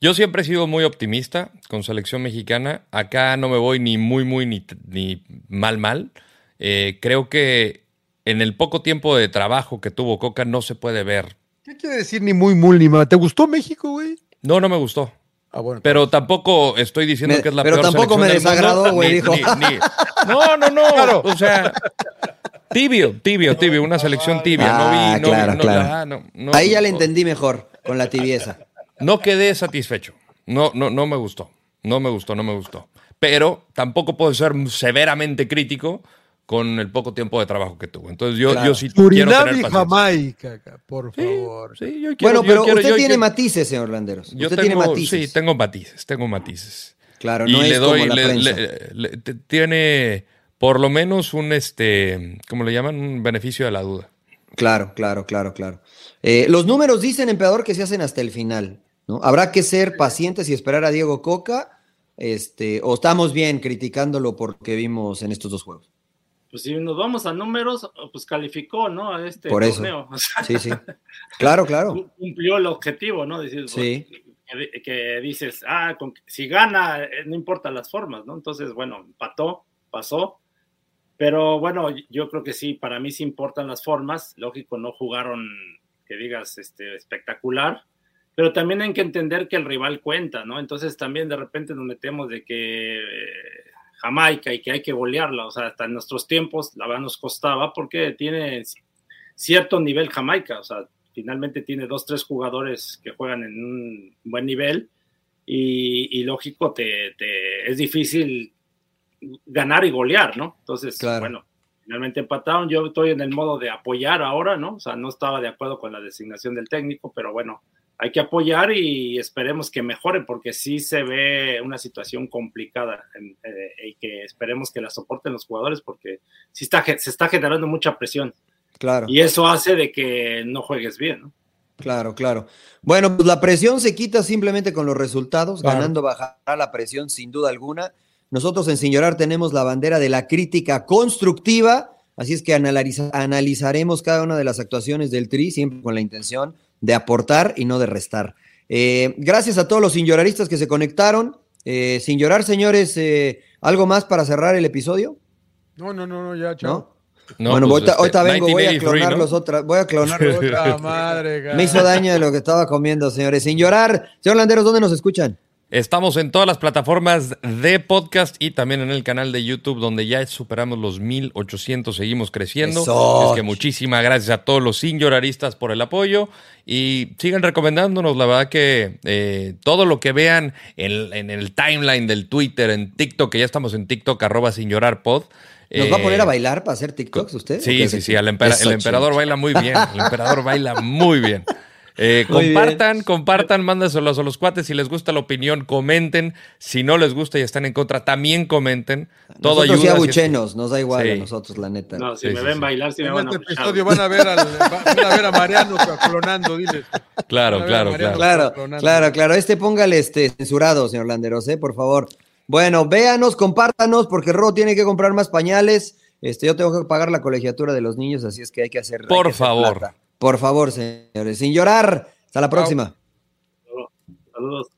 Yo siempre he sido muy optimista con selección mexicana. Acá no me voy ni muy, muy, ni, ni mal, mal. Eh, creo que en el poco tiempo de trabajo que tuvo Coca no se puede ver. ¿Qué quiere decir ni muy, muy, ni mal? ¿Te gustó México, güey? No, no me gustó. Ah, bueno. Pero tampoco estoy diciendo Me- que es la pero peor tampoco selección me del mundo, desagradó, güey, dijo. ni- ni- No, no, no. Claro. O sea, tibio, tibio, tibio. Una selección tibia. no Ah, vi, no, claro, no, claro. ah, no, no, ahí ya le entendí mejor, con la tibieza. No quedé satisfecho. No, no, no me gustó. No me gustó, no me gustó. Pero tampoco puedo ser severamente crítico con el poco tiempo de trabajo que tuvo. Entonces yo, yo sí quiero Surinam tener y. Jamaica, ca- por favor. Sí, yo quiero- Bueno, yo pero quiero- usted yo tiene quiero- matices, señor Landeros. Yo usted tengo, tiene matices. Sí, tengo matices, tengo matices. Claro, y no le es doy, como la le- le- le- tiene por lo menos un, este, ¿cómo le llaman? Un beneficio de la duda. Claro, claro, claro, claro. Eh, los números dicen, emperador, que se hacen hasta el final. ¿No? Habrá que ser pacientes y esperar a Diego Coca, este, o estamos bien criticándolo porque vimos en estos dos juegos. Pues si nos vamos a números, pues calificó, ¿no? A este Por eso. torneo. O sea, Sí, sí. Claro, claro. cumplió el objetivo, ¿no? Decir, Sí. que, que dices, ah, con- si gana, eh, no importa las formas, ¿no? Entonces, bueno, empató, pasó. Pero bueno, yo creo que sí, para mí sí importan las formas. Lógico, no jugaron, que digas, este, espectacular. Pero también hay que entender que el rival cuenta, ¿no? Entonces también de repente nos metemos de que eh, Jamaica y que hay que golearla. O sea, hasta en nuestros tiempos la verdad nos costaba porque tiene cierto nivel Jamaica. O sea, finalmente tiene dos, tres jugadores que juegan en un buen nivel y, y lógico, te, te- es difícil ganar y golear, ¿no? Entonces, Claro. bueno, finalmente empataron. Yo estoy en el modo de apoyar ahora, ¿no? O sea, no estaba de acuerdo con la designación del técnico, pero bueno, hay que apoyar y esperemos que mejore porque sí se ve una situación complicada en- eh, y que esperemos que la soporten los jugadores porque sí está, se está generando mucha presión Claro, y eso hace de que no juegues bien, ¿no? claro, claro. Bueno, pues la presión se quita simplemente con los resultados. Claro. Ganando bajará la presión sin duda alguna. Nosotros en Sin Llorar tenemos la bandera de la crítica constructiva. Así es que analiza- analizaremos cada una de las actuaciones del Tri, siempre con la intención de aportar y no de restar. Eh, gracias a todos los sin lloraristas que se conectaron. Eh, sin llorar, señores, eh, ¿algo más para cerrar el episodio? No, no, no, no, ya, chao. ¿No? No, bueno, pues, ahorita, este, ahorita vengo, voy a 1983, ¿no? clonarlos otra, voy a clonarlos otra. Madre, Me hizo daño de lo que estaba comiendo, señores. Sin llorar. Señor Landeros, ¿dónde nos escuchan? Estamos en todas las plataformas de podcast y también en el canal de YouTube donde ya superamos los 1800, seguimos creciendo. Eso. Es que muchísimas gracias a todos los sin lloraristas por el apoyo y sigan recomendándonos. La verdad que eh, todo lo que vean en, en el timeline del Twitter, en TikTok, que ya estamos en TikTok, arroba sin llorar pod. ¿Nos va a poner eh, a bailar para hacer TikToks usted? Sí, ¿O qué sí, sí, empera- Eso, el emperador baila muy bien. El emperador baila muy bien. Eh, Muy bien. compartan, compartan, mándaselos a los cuates. Si les gusta la opinión, comenten. Si no les gusta y están en contra, también comenten. Todo Nosotros sí ayuda. si es- nos da igual Sí. a nosotros, la neta. No, si Sí, me sí, ven sí. bailar, sí me En van a este episodio van a ver, al, van a ver a Mariano clonando, diles. Claro, claro, Mariano claro. Claro, clonando. claro, claro. Este póngale este censurado, señor Landeros, ¿eh? por favor. Bueno, véanos, compártanos, porque Ro tiene que comprar más pañales. Este, yo tengo que pagar la colegiatura de los niños, así es que hay que hacer. Por que hacer favor. plata. Por favor, señores. Sin llorar. Hasta la próxima. Saludos.